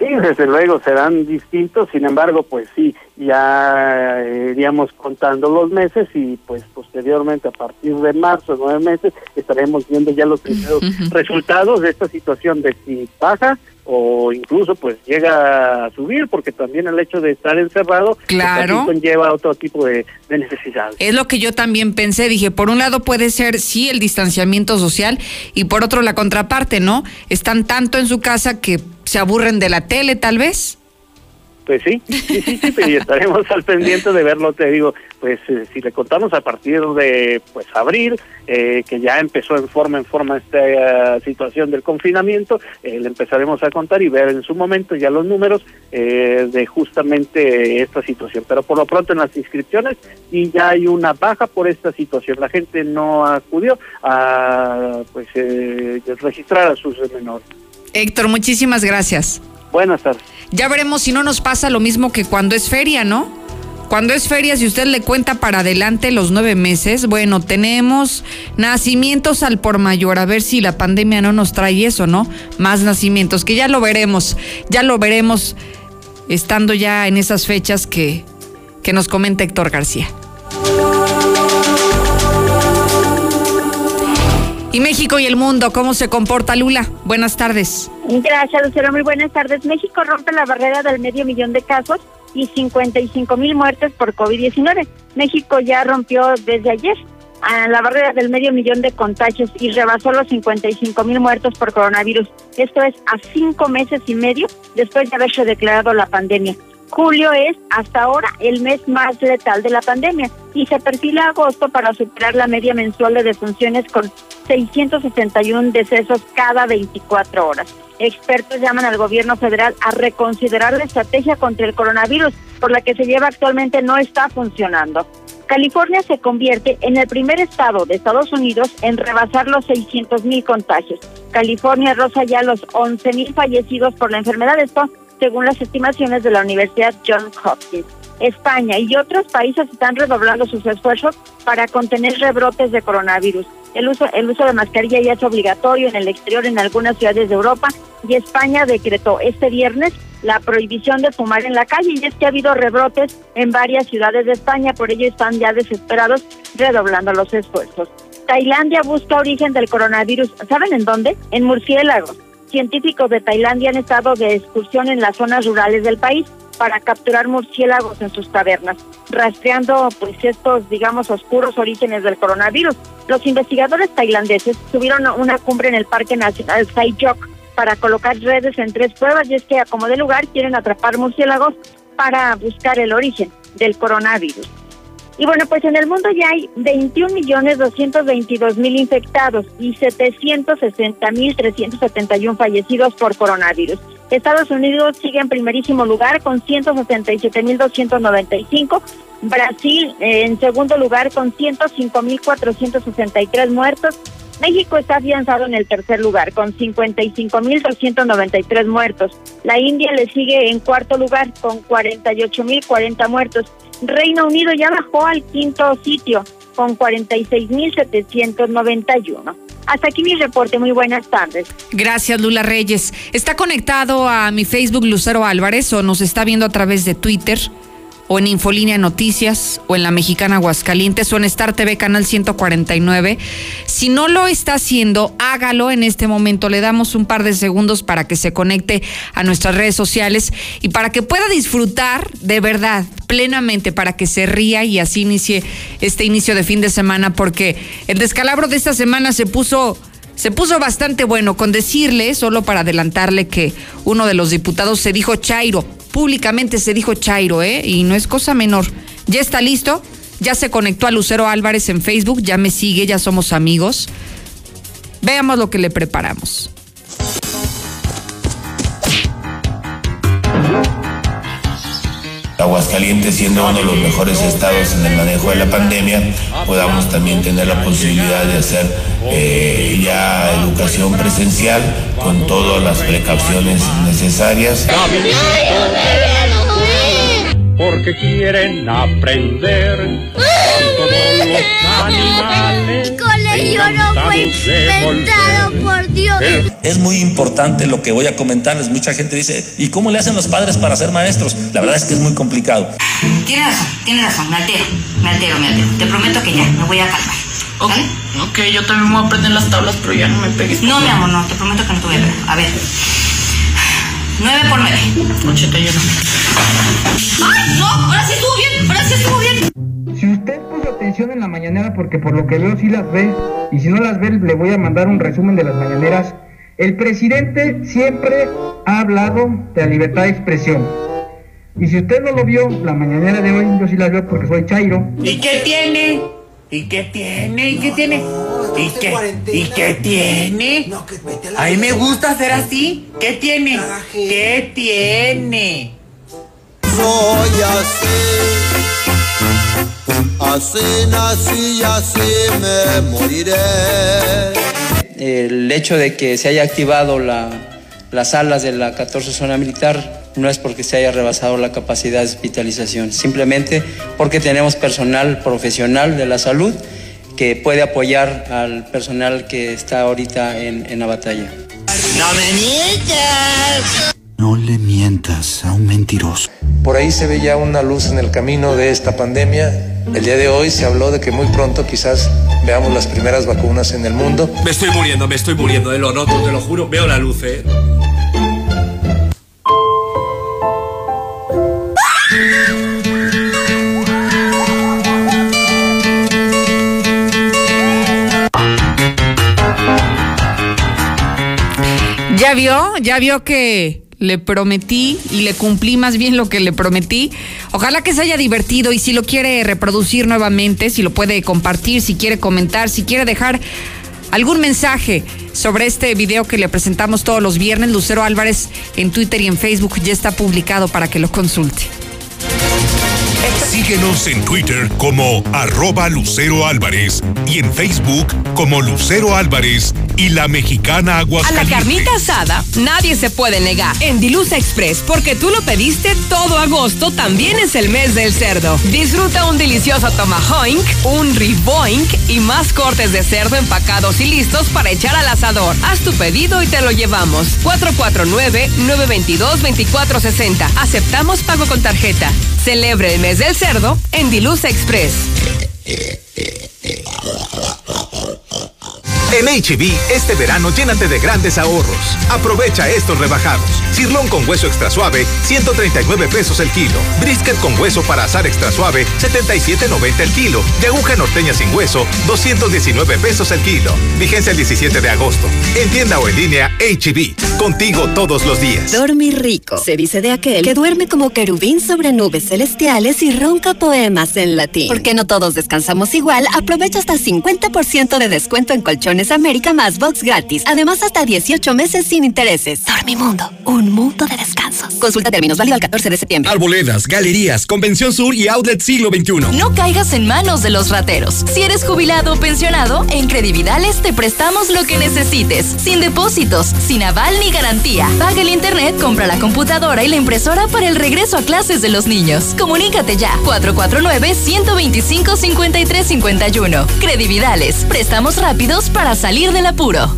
Sí, desde luego serán distintos, sin embargo, pues sí, ya iríamos contando los meses y pues posteriormente a partir de marzo, nueve meses, estaremos viendo ya los primeros (laughs) resultados de esta situación de si baja o incluso pues llega a subir porque también el hecho de estar encerrado pues, claro. conlleva otro tipo de, de, necesidades. Es lo que yo también pensé, dije, por un lado puede ser sí el distanciamiento social y por otro la contraparte, ¿no? Están tanto en su casa que se aburren de la tele tal vez. Pues sí, sí, sí, sí, y estaremos al pendiente de verlo, te digo, pues eh, si le contamos a partir de pues abril, eh, que ya empezó en forma en forma esta eh, situación del confinamiento, le empezaremos a contar y ver en su momento ya los números de justamente esta situación. Pero por lo pronto en las inscripciones y ya hay una baja por esta situación. La gente no acudió a pues registrar a sus menores. Héctor, muchísimas gracias. Buenas tardes. Ya veremos si no nos pasa lo mismo que cuando es feria, ¿no? Cuando es feria, si usted le cuenta para adelante los nueve meses, bueno, tenemos nacimientos al por mayor, a ver si la pandemia no nos trae eso, ¿no? Más nacimientos, que ya lo veremos, ya lo veremos estando ya en esas fechas que, que nos comenta Héctor García. Y México y el mundo, ¿cómo se comporta Lula? Buenas tardes. Gracias, Lucero. Muy buenas tardes. México rompe la barrera del medio millón de casos y 55 mil muertes por COVID-19. México ya rompió desde ayer a la barrera del medio millón de contagios y rebasó los 55 mil muertos por coronavirus. Esto es a cinco meses y medio después de haberse declarado la pandemia. Julio es hasta ahora el mes más letal de la pandemia y se perfila agosto para superar la media mensual de defunciones con 661 decesos cada 24 horas. Expertos llaman al gobierno federal a reconsiderar la estrategia contra el coronavirus, por la que se lleva actualmente no está funcionando. California se convierte en el primer estado de Estados Unidos en rebasar los 600 mil contagios. California roza ya los 11 mil fallecidos por la enfermedad. Esto según las estimaciones de la Universidad Johns Hopkins. España y otros países están redoblando sus esfuerzos para contener rebrotes de coronavirus. El uso, el uso de mascarilla ya es obligatorio en el exterior en algunas ciudades de Europa y España decretó este viernes la prohibición de fumar en la calle y es que ha habido rebrotes en varias ciudades de España, por ello están ya desesperados redoblando los esfuerzos. Tailandia busca origen del coronavirus, ¿saben en dónde? En murciélagos. Científicos de Tailandia han estado de excursión en las zonas rurales del país para capturar murciélagos en sus tabernas, rastreando pues estos, digamos, oscuros orígenes del coronavirus. Los investigadores tailandeses subieron una cumbre en el Parque Nacional Sayok para colocar redes en tres pruebas y es que a como de lugar quieren atrapar murciélagos para buscar el origen del coronavirus. Y bueno, pues en el mundo ya hay 21 millones 222 mil infectados y 760 mil 371 fallecidos por coronavirus. Estados Unidos sigue en primerísimo lugar con 167 mil 295. Brasil eh, en segundo lugar con 105 mil 463 muertos. México está afianzado en el tercer lugar con 55 mil 293 muertos. La India le sigue en cuarto lugar con 48 mil 40 muertos. Reino Unido ya bajó al quinto sitio con 46.791. Hasta aquí mi reporte. Muy buenas tardes. Gracias, Lula Reyes. ¿Está conectado a mi Facebook Lucero Álvarez o nos está viendo a través de Twitter? O en Infolínea Noticias, o en la Mexicana Aguascalientes, o en Star TV Canal 149. Si no lo está haciendo, hágalo en este momento. Le damos un par de segundos para que se conecte a nuestras redes sociales y para que pueda disfrutar de verdad, plenamente, para que se ría y así inicie este inicio de fin de semana, porque el descalabro de esta semana se puso se puso bastante bueno con decirle, solo para adelantarle, que uno de los diputados se dijo Chairo públicamente se dijo Chairo, ¿eh? Y no es cosa menor. Ya está listo, ya se conectó a Lucero Álvarez en Facebook, ya me sigue, ya somos amigos. Veamos lo que le preparamos. Aguascalientes siendo uno de los mejores estados en el manejo de la pandemia, podamos también tener la posibilidad de hacer eh, ya educación presencial con todas las precauciones necesarias. Porque quieren aprender todos los (laughs) animales. por Dios. Es muy importante lo que voy a comentarles. Mucha gente dice, ¿y cómo le hacen los padres para ser maestros? La verdad es que es muy complicado. Tienes razón, tienes razón, me altero, me altero, me altero. Te prometo que ya, me voy a calmar. ¿Vale? Ok, yo también voy a aprender las tablas, pero ya no me pegues. No, mi amor, no, te prometo que no te voy a pegar. A ver. 9 por 9. 81. ¡Ay, no! Ahora sí estuvo bien, ahora sí estuvo bien. Si usted puso atención en la mañanera, porque por lo que veo sí las ve, y si no las ve, le voy a mandar un resumen de las mañaneras. El presidente siempre ha hablado de la libertad de expresión. Y si usted no lo vio, la mañanera de hoy, yo sí la veo porque soy Chairo. ¿Y qué tiene? ¿Y qué tiene? ¿Y qué tiene? ¿Y qué? ¿Y qué tiene? A mí me gusta hacer así. ¿Qué tiene? ¿Qué tiene? Soy así. Así nací y así me moriré. El hecho de que se haya activado las salas de la 14 zona militar no es porque se haya rebasado la capacidad de hospitalización, simplemente porque tenemos personal profesional de la salud que puede apoyar al personal que está ahorita en, la batalla. ¡No me mientas! No le mientas a un mentiroso. Por ahí se ve ya una luz en el camino de esta pandemia. El día de hoy se habló de que muy pronto quizás veamos las primeras vacunas en el mundo. Me estoy muriendo, me estoy muriendo, de lo noto, te lo juro. Veo la luz, ¿eh? ¿Ya vio? ¿Ya vio que le prometí y le cumplí más bien lo que le prometí. Ojalá que se haya divertido y si lo quiere reproducir nuevamente, si lo puede compartir, si quiere comentar, si quiere dejar algún mensaje sobre este video que le presentamos todos los viernes, Lucero Álvarez en Twitter y en Facebook ya está publicado para que lo consulte. Síguenos en Twitter como arroba Lucero Álvarez y en Facebook como Lucero Álvarez y la mexicana A la Aguascalientes. carnita asada nadie se puede negar. En Dilusa Express, porque tú lo pediste todo agosto, también es el mes del cerdo. Disfruta un delicioso tomahawk, un riboink y más cortes de cerdo empacados y listos para echar al asador. Haz tu pedido y te lo llevamos. 449-922-2460. Aceptamos pago con tarjeta. Celebre el mes del cerdo en Dilusa Express. En HB, este verano llénate de grandes ahorros. Aprovecha estos rebajados. Cirlón con hueso extra suave, 139 pesos el kilo. Brisket con hueso para asar extra suave, 77.90 el kilo. Y aguja norteña sin hueso, 219 pesos el kilo. Vigencia el 17 de agosto. En tienda o en línea, HB. Contigo todos los días. Dormir rico. Se dice de aquel que duerme como querubín sobre nubes celestiales y ronca poemas en latín. Porque no todos descansamos igual, aprovecha hasta 50% de descuento en colchones América más box gratis. Además, hasta 18 meses sin intereses. Dormimundo, un mundo de descansos. Consulta términos válido al 14 de septiembre. Arboledas, galerías, Convención Sur y Outlet Siglo XXI. No caigas en manos de los rateros. Si eres jubilado o pensionado, en Credividales te prestamos lo que necesites, sin depósitos, sin aval ni garantía. Paga el internet, compra la computadora y la impresora para el regreso a clases de los niños. Comunícate ya 449 125 5351. Credividales, préstamos rápidos para salir del apuro.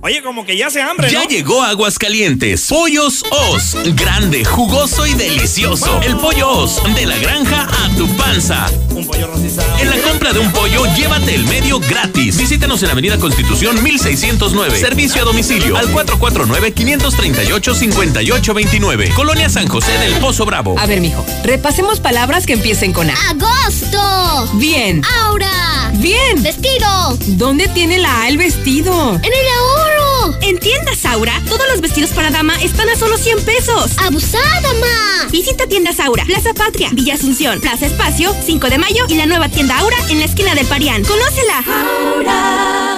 Oye, como que ya se hambre, Ya ¿no? llegó Aguascalientes. Pollos Os. Grande, jugoso y delicioso. El pollo Os. De la granja a tu panza. Un pollo rostizado. En la compra de un pollo, llévate el medio gratis. Visítanos en Avenida Constitución 1609. Servicio a domicilio al 449-538-5829. Colonia San José del Pozo Bravo. A ver, mijo, repasemos palabras que empiecen con A. ¡Agosto! Bien. ¡Aura! Bien. ¡Vestido! ¿Dónde tiene la A el vestido? ¡En el ahorro! En tiendas Aura, todos los vestidos para dama están a solo 100 pesos. ¡Abusada, ma! Visita tiendas Aura, Plaza Patria, Villa Asunción, Plaza Espacio, 5 de mayo y la nueva tienda Aura en la esquina del Parián. ¡Conócela! Aura,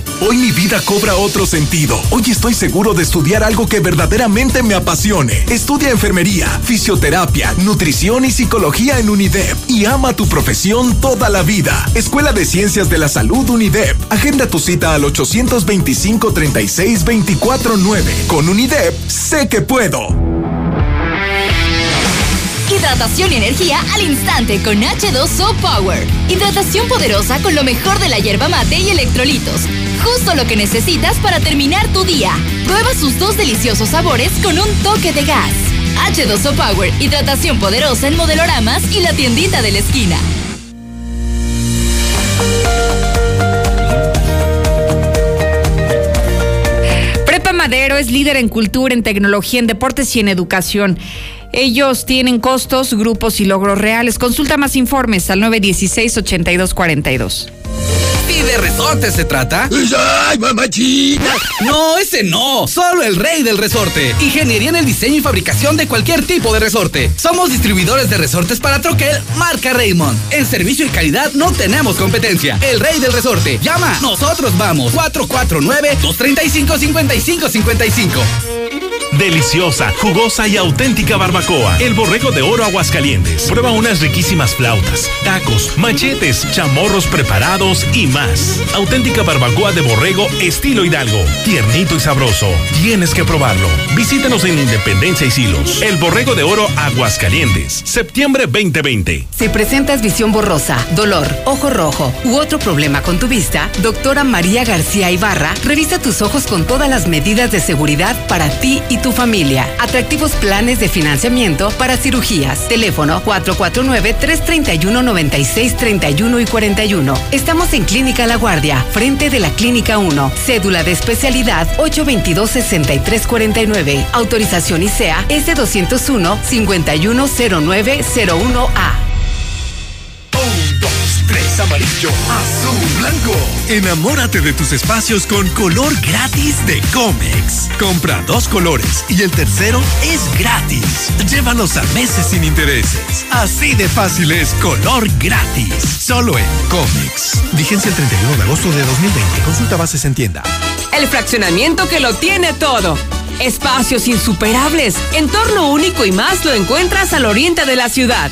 Hoy mi vida cobra otro sentido. Hoy estoy seguro de estudiar algo que verdaderamente me apasione. Estudia enfermería, fisioterapia, nutrición y psicología en UNIDEP y ama tu profesión toda la vida. Escuela de Ciencias de la Salud UNIDEP. Agenda tu cita al 825 36 249. Con UNIDEP sé que puedo. Hidratación y energía al instante con H2O Power. Hidratación poderosa con lo mejor de la hierba mate y electrolitos. Justo lo que necesitas para terminar tu día. Prueba sus dos deliciosos sabores con un toque de gas. H2O Power, hidratación poderosa en modeloramas y la tiendita de la esquina. Prepa Madero es líder en cultura, en tecnología, en deportes y en educación. Ellos tienen costos, grupos y logros reales. Consulta más informes al 916-8242. ¿Y de resorte se trata? ¡Ay, mamachita! No, ese no. Solo el rey del resorte. Ingeniería en el diseño y fabricación de cualquier tipo de resorte. Somos distribuidores de resortes para troquel, marca Raymond. En servicio y calidad no tenemos competencia. El rey del resorte. Llama. Nosotros vamos. 449-235-5555. Deliciosa, jugosa y auténtica barbacoa. El borrego de oro Aguascalientes. Prueba unas riquísimas flautas, tacos, machetes, chamorros preparados y más. Auténtica barbacoa de borrego estilo Hidalgo. Tiernito y sabroso. Tienes que probarlo. Visítanos en Independencia y Silos. El borrego de oro Aguascalientes. Septiembre 2020. Si presentas visión borrosa, dolor, ojo rojo u otro problema con tu vista, doctora María García Ibarra revisa tus ojos con todas las medidas de seguridad para ti y tu familia. Atractivos planes de financiamiento para cirugías. Teléfono 449-331-9631 y 41. Estamos en Clínica La Guardia, frente de la Clínica 1. Cédula de especialidad 822-6349. Autorización ICEA S201-510901A. Amarillo, azul, blanco. Enamórate de tus espacios con color gratis de Comex. Compra dos colores y el tercero es gratis. Llévalos a meses sin intereses. Así de fácil es color gratis. Solo en Comex. Vigencia el 31 de agosto de 2020. Consulta bases en tienda. El fraccionamiento que lo tiene todo. Espacios insuperables, entorno único y más lo encuentras al oriente de la ciudad.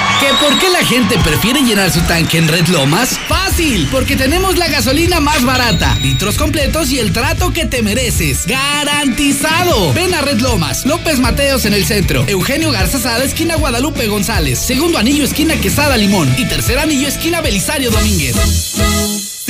¿Que por qué la gente prefiere llenar su tanque en Red Lomas? Fácil, porque tenemos la gasolina más barata, litros completos y el trato que te mereces. ¡Garantizado! Ven a Red Lomas, López Mateos en el centro, Eugenio Garza Sada, esquina Guadalupe González, segundo anillo, esquina Quesada Limón y tercer anillo, esquina Belisario Domínguez.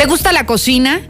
¿Te gusta la cocina?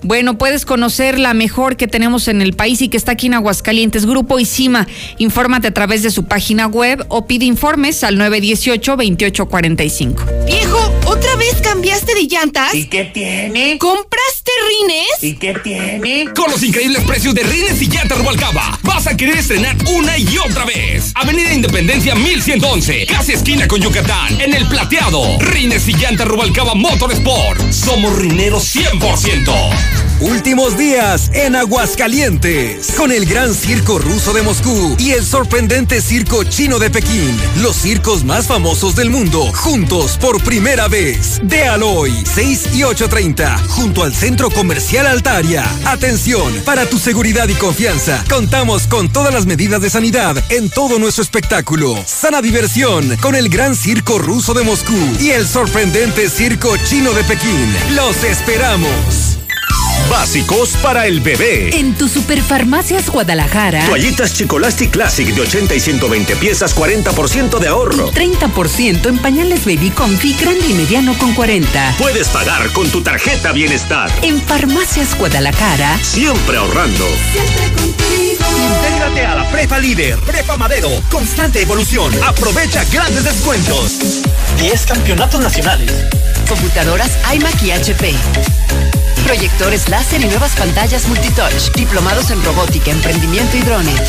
Bueno, puedes conocer la mejor que tenemos en el país y que está aquí en Aguascalientes. Grupo Isima. Infórmate a través de su página web o pide informes al 918-2845. Viejo, ¿otra vez cambiaste de llantas? ¿Y qué tiene? ¿Compraste rines? ¿Y qué tiene? Con los increíbles precios de Rines y Llantas Rubalcaba, vas a querer estrenar una y otra vez. Avenida Independencia 1111, casi esquina con Yucatán, en el plateado. Rines y Llantas Rubalcaba Motorsport. Somos rineros 100%. Últimos días en Aguascalientes, con el gran circo ruso de Moscú y el sorprendente circo chino de Pekín, los circos más famosos del mundo, juntos por primera vez. De Aloy, 6 y 8.30, junto al Centro Comercial Altaria. Atención, para tu seguridad y confianza, contamos con todas las medidas de sanidad en todo nuestro espectáculo. Sana diversión con el gran circo ruso de Moscú y el sorprendente circo chino de Pekín. Los esperamos. Básicos para el bebé. En tu Superfarmacias Guadalajara. Toallitas Chicolastic Classic de 80 y 120 piezas, 40% de ahorro. 30% en pañales Baby Comfy grande y mediano con 40. Puedes pagar con tu tarjeta Bienestar. En Farmacias Guadalajara. Siempre ahorrando. Siempre contigo. Intégrate a la Prepa Líder, Prepa Madero, constante evolución. Aprovecha grandes descuentos. 10 campeonatos nacionales. Computadoras iMac y HP. Proyectores láser y nuevas pantallas multitouch. Diplomados en robótica, emprendimiento y drones.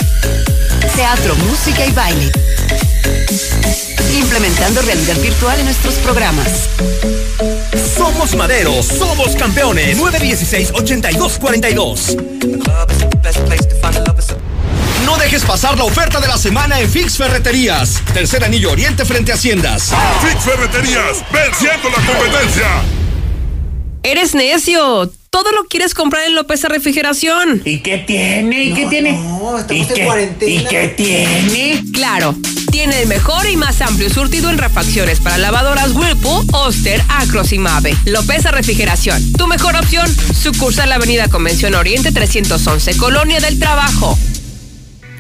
Teatro, música y baile. Implementando realidad virtual en nuestros programas. Somos Madero, somos campeones. 916-8242. No dejes pasar la oferta de la semana en Fix Ferreterías. Tercer anillo oriente frente a Haciendas. Fix Ferreterías, venciendo la competencia. Eres necio. Todo lo quieres comprar en López Refrigeración. ¿Y qué tiene? ¿Y qué tiene? ¿Y qué, ¿Y qué tiene? Claro, tiene el mejor y más amplio surtido en refacciones para lavadoras Whirlpool, Oster, Acros y Mave. López Refrigeración, tu mejor opción. Sucursal Avenida Convención Oriente 311, Colonia del Trabajo.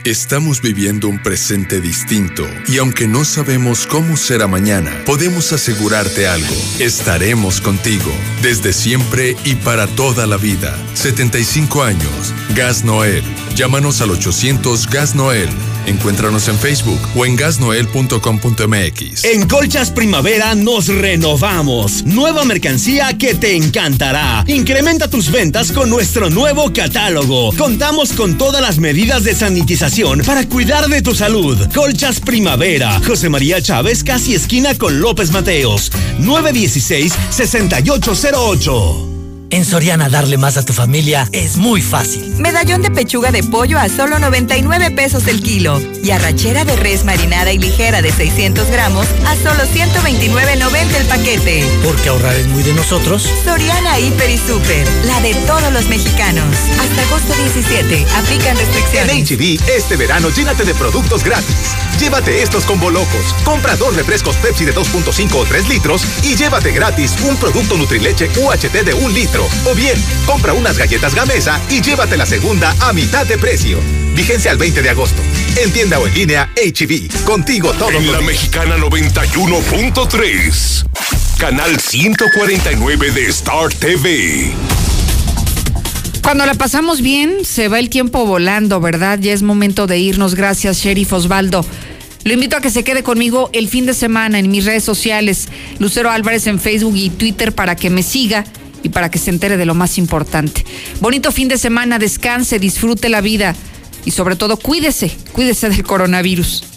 Estamos viviendo un presente distinto y aunque no sabemos cómo será mañana, podemos asegurarte algo. Estaremos contigo desde siempre y para toda la vida. 75 años. Gas Noel. Llámanos al 800 Gas Noel. Encuéntranos en Facebook o en gasnoel.com.mx. En Colchas Primavera nos renovamos. Nueva mercancía que te encantará. Incrementa tus ventas con nuestro nuevo catálogo. Contamos con todas las medidas de sanitización para cuidar de tu salud. Colchas Primavera. José María Chávez, casi esquina con López Mateos. 916-6808. En Soriana darle más a tu familia es muy fácil. Medallón de pechuga de pollo a solo 99 pesos el kilo. Y arrachera de res marinada y ligera de 600 gramos a solo 129.90 el paquete. Porque ahorrar es muy de nosotros. Soriana Hiper y Super, la de todos los mexicanos. Hasta agosto 17, aplican restricciones. En HB, este verano llénate de productos gratis. Llévate estos combo locos. Compra dos refrescos Pepsi de 2.5 o 3 litros y llévate gratis un producto Nutrileche UHT de un litro. O bien, compra unas galletas Gamesa y llévate la segunda a mitad de precio. Vigencia al 20 de agosto. En tienda o en línea, HB. Contigo todo. En la mexicana 91.3. Canal 149 de Star TV. Cuando la pasamos bien, se va el tiempo volando, ¿verdad? Ya es momento de irnos. Gracias, Sheriff Osvaldo. Lo invito a que se quede conmigo el fin de semana en mis redes sociales, Lucero Álvarez en Facebook y Twitter para que me siga y para que se entere de lo más importante. Bonito fin de semana, descanse, disfrute la vida y sobre todo cuídese, cuídese del coronavirus.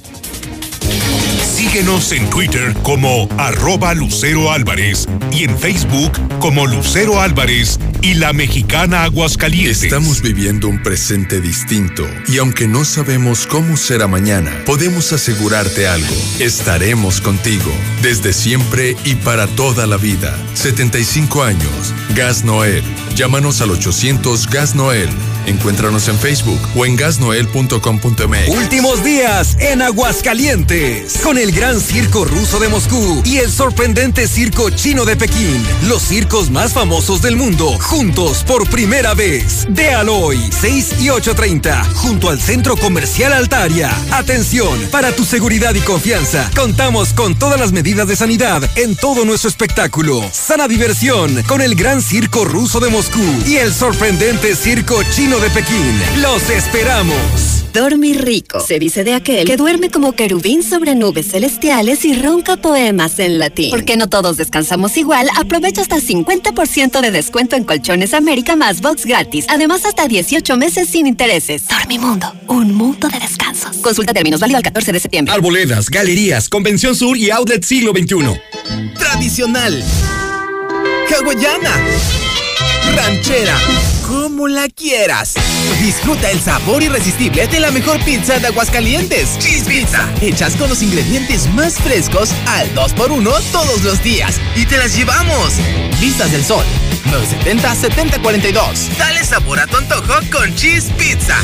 Síguenos en Twitter como arroba Lucero Álvarez y en Facebook como Lucero Álvarez y la mexicana Aguascalientes. Estamos viviendo un presente distinto y aunque no sabemos cómo será mañana, podemos asegurarte algo. Estaremos contigo desde siempre y para toda la vida. 75 años. Gas Noel. Llámanos al 800 Gas Noel. Encuéntranos en Facebook o en gasnoel.com.mx. Últimos días en Aguascalientes con el gran circo ruso de Moscú y el sorprendente circo chino de Pekín. Los circos más famosos del mundo juntos por primera vez. De Aloy, 6 y 8.30, junto al Centro Comercial Altaria. Atención, para tu seguridad y confianza, contamos con todas las medidas de sanidad en todo nuestro espectáculo. Sana diversión con el gran circo ruso de Moscú y el sorprendente circo chino de Pekín. Los esperamos. Dormir rico. Se dice de aquel que duerme como querubín sobre nubes celestiales y ronca poemas en latín. Porque no todos descansamos igual, aprovecha hasta 50% de descuento en Colchones América más box gratis. Además, hasta 18 meses sin intereses. Dormimundo, un mundo de descansos. Consulta términos válido al 14 de septiembre. Arboledas, galerías, Convención Sur y Outlet Siglo XXI. Tradicional. Hawaiana. Ranchera. Como la quieras. Disfruta el sabor irresistible de la mejor pizza de Aguascalientes. Cheese Pizza. Hechas con los ingredientes más frescos al 2x1 todos los días. Y te las llevamos. Vistas del Sol. 970-7042. Dale sabor a tu antojo con Cheese Pizza.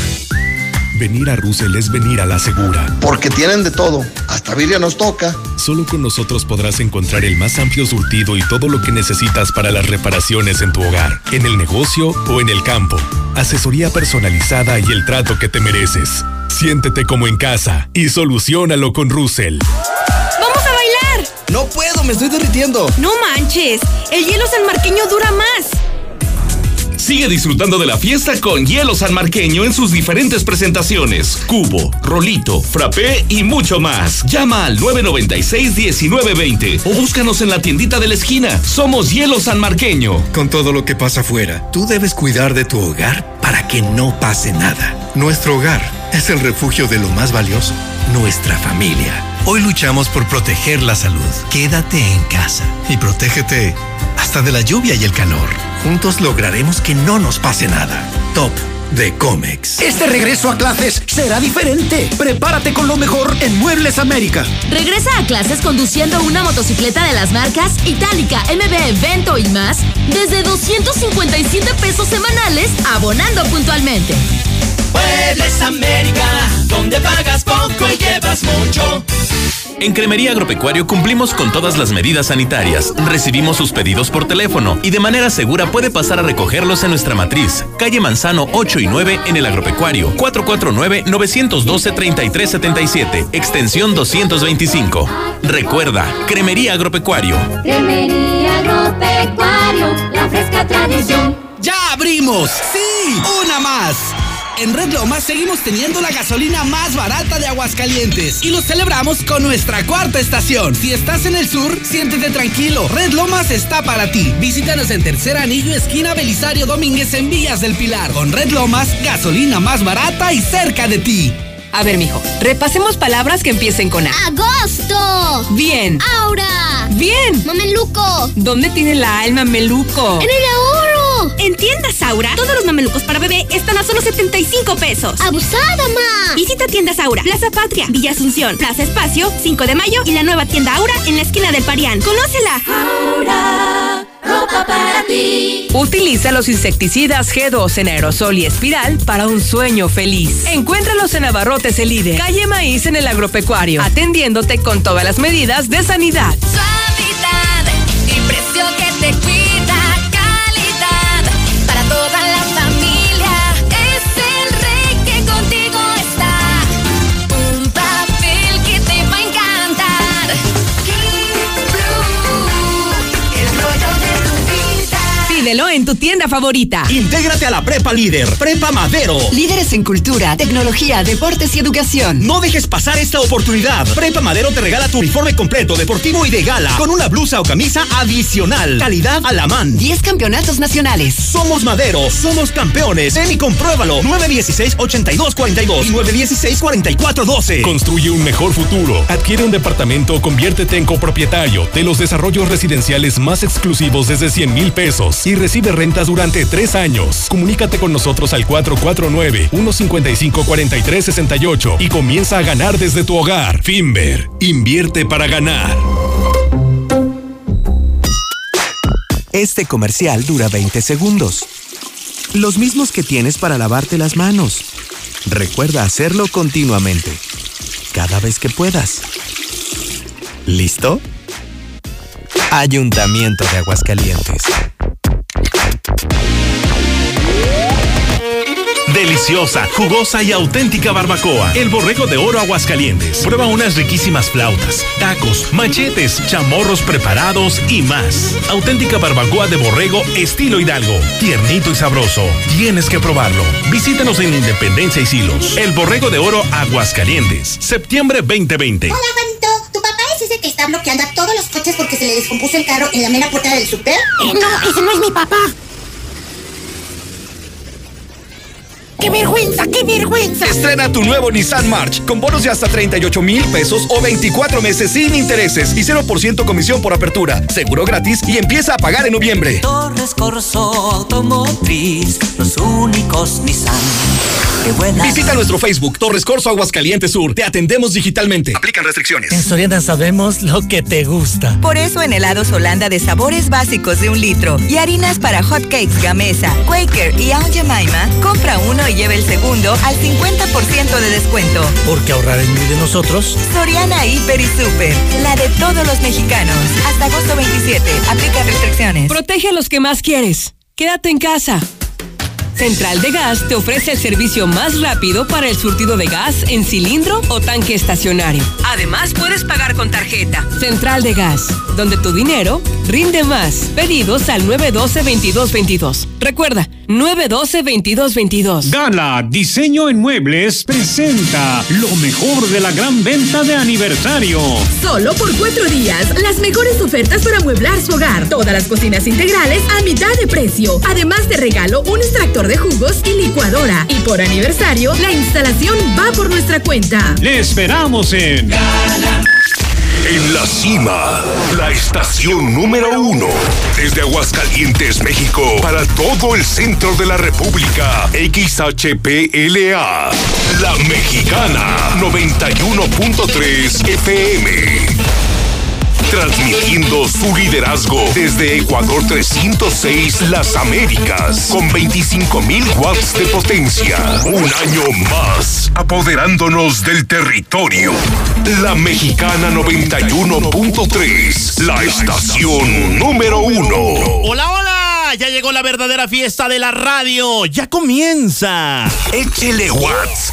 Venir a Russell es venir a la segura. Porque tienen de todo. Hasta birria nos toca. Solo con nosotros podrás encontrar el más amplio surtido y todo lo que necesitas para las reparaciones en tu hogar, en el negocio o en el campo. Asesoría personalizada y el trato que te mereces. Siéntete como en casa y solucionalo con Russell. ¡Vamos a bailar! No puedo, me estoy derritiendo. No manches, el hielo sanmarqueño dura más. Sigue disfrutando de la fiesta con hielo sanmarqueño en sus diferentes presentaciones. Cubo, rolito, frappé y mucho más. Llama al 996-1920 o búscanos en la tiendita de la esquina. Somos Hielo Sanmarqueño. Con todo lo que pasa afuera, tú debes cuidar de tu hogar para que no pase nada. Nuestro hogar es el refugio de lo más valioso, nuestra familia. Hoy luchamos por proteger la salud. Quédate en casa y protégete hasta de la lluvia y el calor. Juntos lograremos que no nos pase nada. Top de Comex. Este regreso a clases será diferente. Prepárate con lo mejor en Muebles América. Regresa a clases conduciendo una motocicleta de las marcas Itálica, MB, Vento y más desde 257 pesos semanales abonando puntualmente. Muebles América, donde pagas poco y llevas mucho. En Cremería Agropecuario cumplimos con todas las medidas sanitarias. Recibimos sus pedidos por teléfono y de manera segura puede pasar a recogerlos en nuestra matriz. Calle Manzano 8 y 9 en el Agropecuario. 449-912-3377. Extensión 225. Recuerda, Cremería Agropecuario. Cremería Agropecuario, la fresca tradición. ¡Ya abrimos! ¡Sí! ¡Una más! En Red Lomas seguimos teniendo la gasolina más barata de Aguascalientes y lo celebramos con nuestra cuarta estación. Si estás en el sur, siéntete tranquilo. Red Lomas está para ti. Visítanos en Tercer Anillo, esquina Belisario Domínguez en Villas del Pilar. Con Red Lomas, gasolina más barata y cerca de ti. A ver, mijo, repasemos palabras que empiecen con A. ¡Agosto! Bien. ¡Aura! Bien. ¡Mameluco! ¿Dónde tiene la alma Meluco? ¡En el En tiendas Aura, todos los mamelucos para bebé están a solo 75 pesos. ¡Abusada, ma! Visita tiendas Aura, Plaza Patria, Villa Asunción, Plaza Espacio, 5 de mayo y la nueva tienda Aura en la esquina del Parián. ¡Conócela! Aura, ropa para ti. Utiliza los insecticidas G2 en aerosol y espiral para un sueño feliz. Encuéntralos en Abarrotes El Líder, calle Maíz en el agropecuario, atendiéndote con todas las medidas de sanidad. Suavidad y precio que te cuida. Tu tienda favorita. Intégrate a la Prepa Líder, Prepa Madero. Líderes en cultura, tecnología, deportes y educación. No dejes pasar esta oportunidad. Prepa Madero te regala tu uniforme completo, deportivo y de gala, con una blusa o camisa adicional. Calidad a la man. 10 campeonatos nacionales. Somos Madero, somos campeones. Ven y compruébalo. 916-8242 y 916-4412. Construye un mejor futuro. Adquiere un departamento o conviértete en copropietario de los desarrollos residenciales más exclusivos desde 100 mil pesos y recibe durante tres años. Comunícate con nosotros al 449-155-4368 y comienza a ganar desde tu hogar. Finver, invierte para ganar. Este comercial dura 20 segundos. Los mismos que tienes para lavarte las manos. Recuerda hacerlo continuamente. Cada vez que puedas. ¿Listo? Ayuntamiento de Aguascalientes. Deliciosa, jugosa y auténtica barbacoa. El borrego de oro Aguascalientes. Prueba unas riquísimas flautas, tacos, machetes, chamorros preparados y más. Auténtica barbacoa de borrego estilo Hidalgo. Tiernito y sabroso. Tienes que probarlo. Visítanos en Independencia y Silos. El borrego de oro Aguascalientes. Septiembre 2020. Hola, Juanito. ¿Tu papá es ese que está bloqueando a todos los coches porque se le descompuso el carro en la mera puerta del súper? Eh, no, ese no es mi papá. ¡Qué vergüenza, qué vergüenza! Estrena tu nuevo Nissan March con bonos de hasta 38 mil pesos o 24 meses sin intereses y 0% comisión por apertura. Seguro gratis y empieza a pagar en noviembre. Torres Corso Automotriz, los únicos Nissan. Qué buena. Visita nuestro Facebook Torres Corso Aguascalientes Sur. Te atendemos digitalmente. Aplican restricciones. En Soriana sabemos lo que te gusta. Por eso en helados Holanda de sabores básicos de un litro y harinas para hotcakes Gamesa, Quaker y Aunt Jemima, compra uno y lleva el segundo al 50% de descuento. Porque ahorrar es muy de nosotros. Soriana Hiper y Super, la de todos los mexicanos. Hasta agosto 27, aplica restricciones. Protege a los que más quieres. Quédate en casa. Central de Gas te ofrece el servicio más rápido para el surtido de gas en cilindro o tanque estacionario. Además, puedes pagar con tarjeta. Central de Gas, donde tu dinero rinde más. Pedidos al 912-2222. Recuerda, 912-2222. Gala Diseño en Muebles presenta lo mejor de la gran venta de aniversario. Solo por cuatro días, las mejores ofertas para amueblar su hogar. Todas las cocinas integrales a mitad de precio. Además de regalo, un extractor de jugos y licuadora. Y por aniversario, la instalación va por nuestra cuenta. Le esperamos en En la cima, la estación número uno. Desde Aguascalientes, México, para todo el centro de la República. XHPLA. La Mexicana. 91.3 FM. Transmitiendo su liderazgo desde Ecuador 306 Las Américas con 25.000 watts de potencia. Un año más, apoderándonos del territorio. La Mexicana 91.3, la estación número uno. Hola, hola, ya llegó la verdadera fiesta de la radio. Ya comienza. Échele watts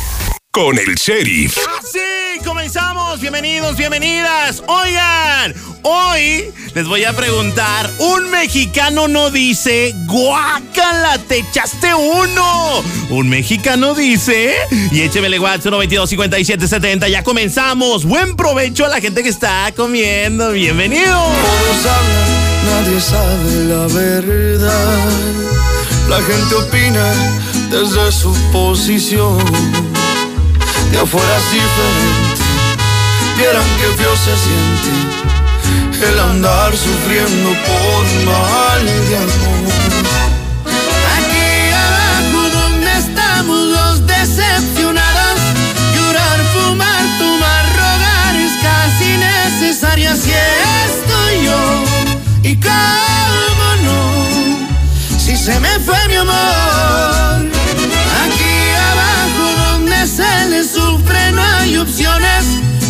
con el sheriff. Sí, comenzamos. Bienvenidos, bienvenidas. Oigan, hoy les voy a preguntar, un mexicano no dice, guácala, te echaste uno. Un mexicano dice, y échemele WhatsApp 122 ya comenzamos. Buen provecho a la gente que está comiendo. Bienvenido. Todos hablan, nadie sabe la verdad. La gente opina desde su posición de afuera es diferente. Vieran que feo se siente el andar sufriendo por mal de amor. Aquí abajo donde estamos los decepcionados, llorar, fumar, tomar, rogar es casi necesaria si estoy yo. Y cómo no, si se me fue mi amor.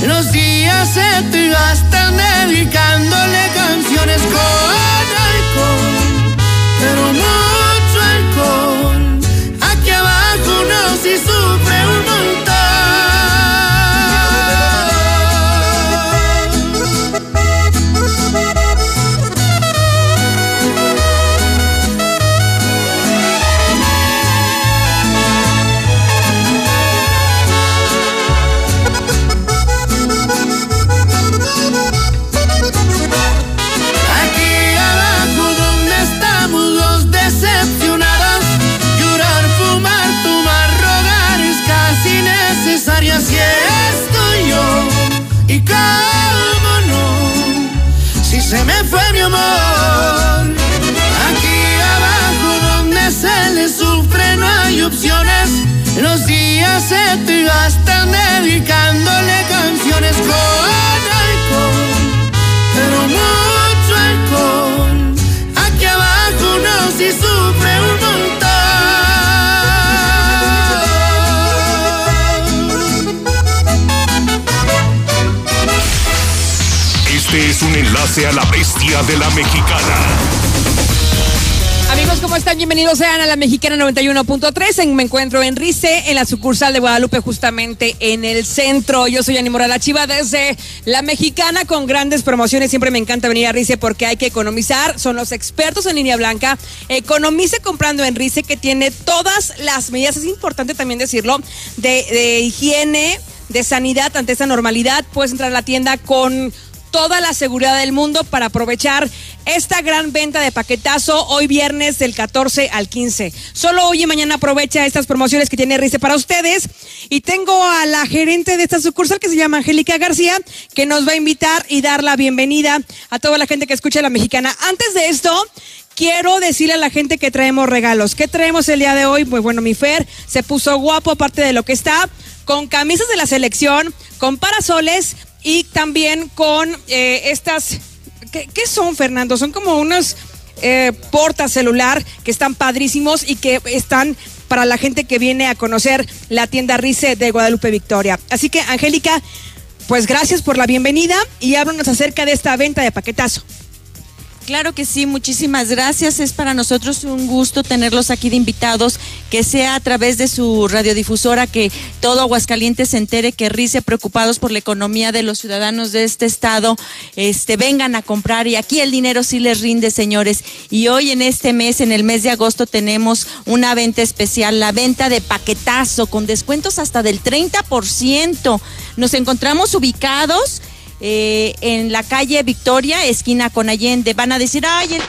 Los días se te gastan dedicándole canciones con Enlace a la bestia de la mexicana. Amigos, ¿cómo están? Bienvenidos sean a la Mexicana 91.3. En- Me encuentro en Rice, en la sucursal de Guadalupe, justamente en el centro. Yo soy Ani Morada Chiva desde la Mexicana con grandes promociones. Siempre me encanta venir a Rice porque hay que economizar. Son los expertos en línea blanca. Economice comprando en Rice que tiene todas las medidas. Es importante también decirlo de, de higiene, de sanidad ante esta normalidad. Puedes entrar a la tienda con toda la seguridad del mundo para aprovechar esta gran venta de paquetazo hoy viernes del 14 al 15. Solo hoy y mañana aprovecha estas promociones que tiene Rice para ustedes. Y tengo a la gerente de esta sucursal que se llama Angélica García, que nos va a invitar y dar la bienvenida a toda la gente que escucha la mexicana. Antes de esto, Quiero decirle a la gente que traemos regalos. ¿Qué traemos el día de hoy? Pues bueno, mi Fer se puso guapo aparte de lo que está, con camisas de la selección, con parasoles y también con eh, estas... ¿qué, son, Fernando? Son como unos eh, portas celular que están padrísimos y que están para la gente que viene a conocer la tienda Rice de Guadalupe Victoria. Así que, Angélica, pues gracias por la bienvenida y háblanos acerca de esta venta de paquetazo. Claro que sí, muchísimas gracias. Es para nosotros un gusto tenerlos aquí de invitados, que sea a través de su radiodifusora que todo Aguascalientes se entere que RICE, preocupados por la economía de los ciudadanos de este estado, este, vengan a comprar y aquí el dinero sí les rinde, señores. Y hoy en este mes, en el mes de agosto, tenemos una venta especial, la venta de paquetazo con descuentos hasta del 30%. Nos encontramos ubicados eh, en la calle Victoria, esquina con Allende. Van a decir, ay,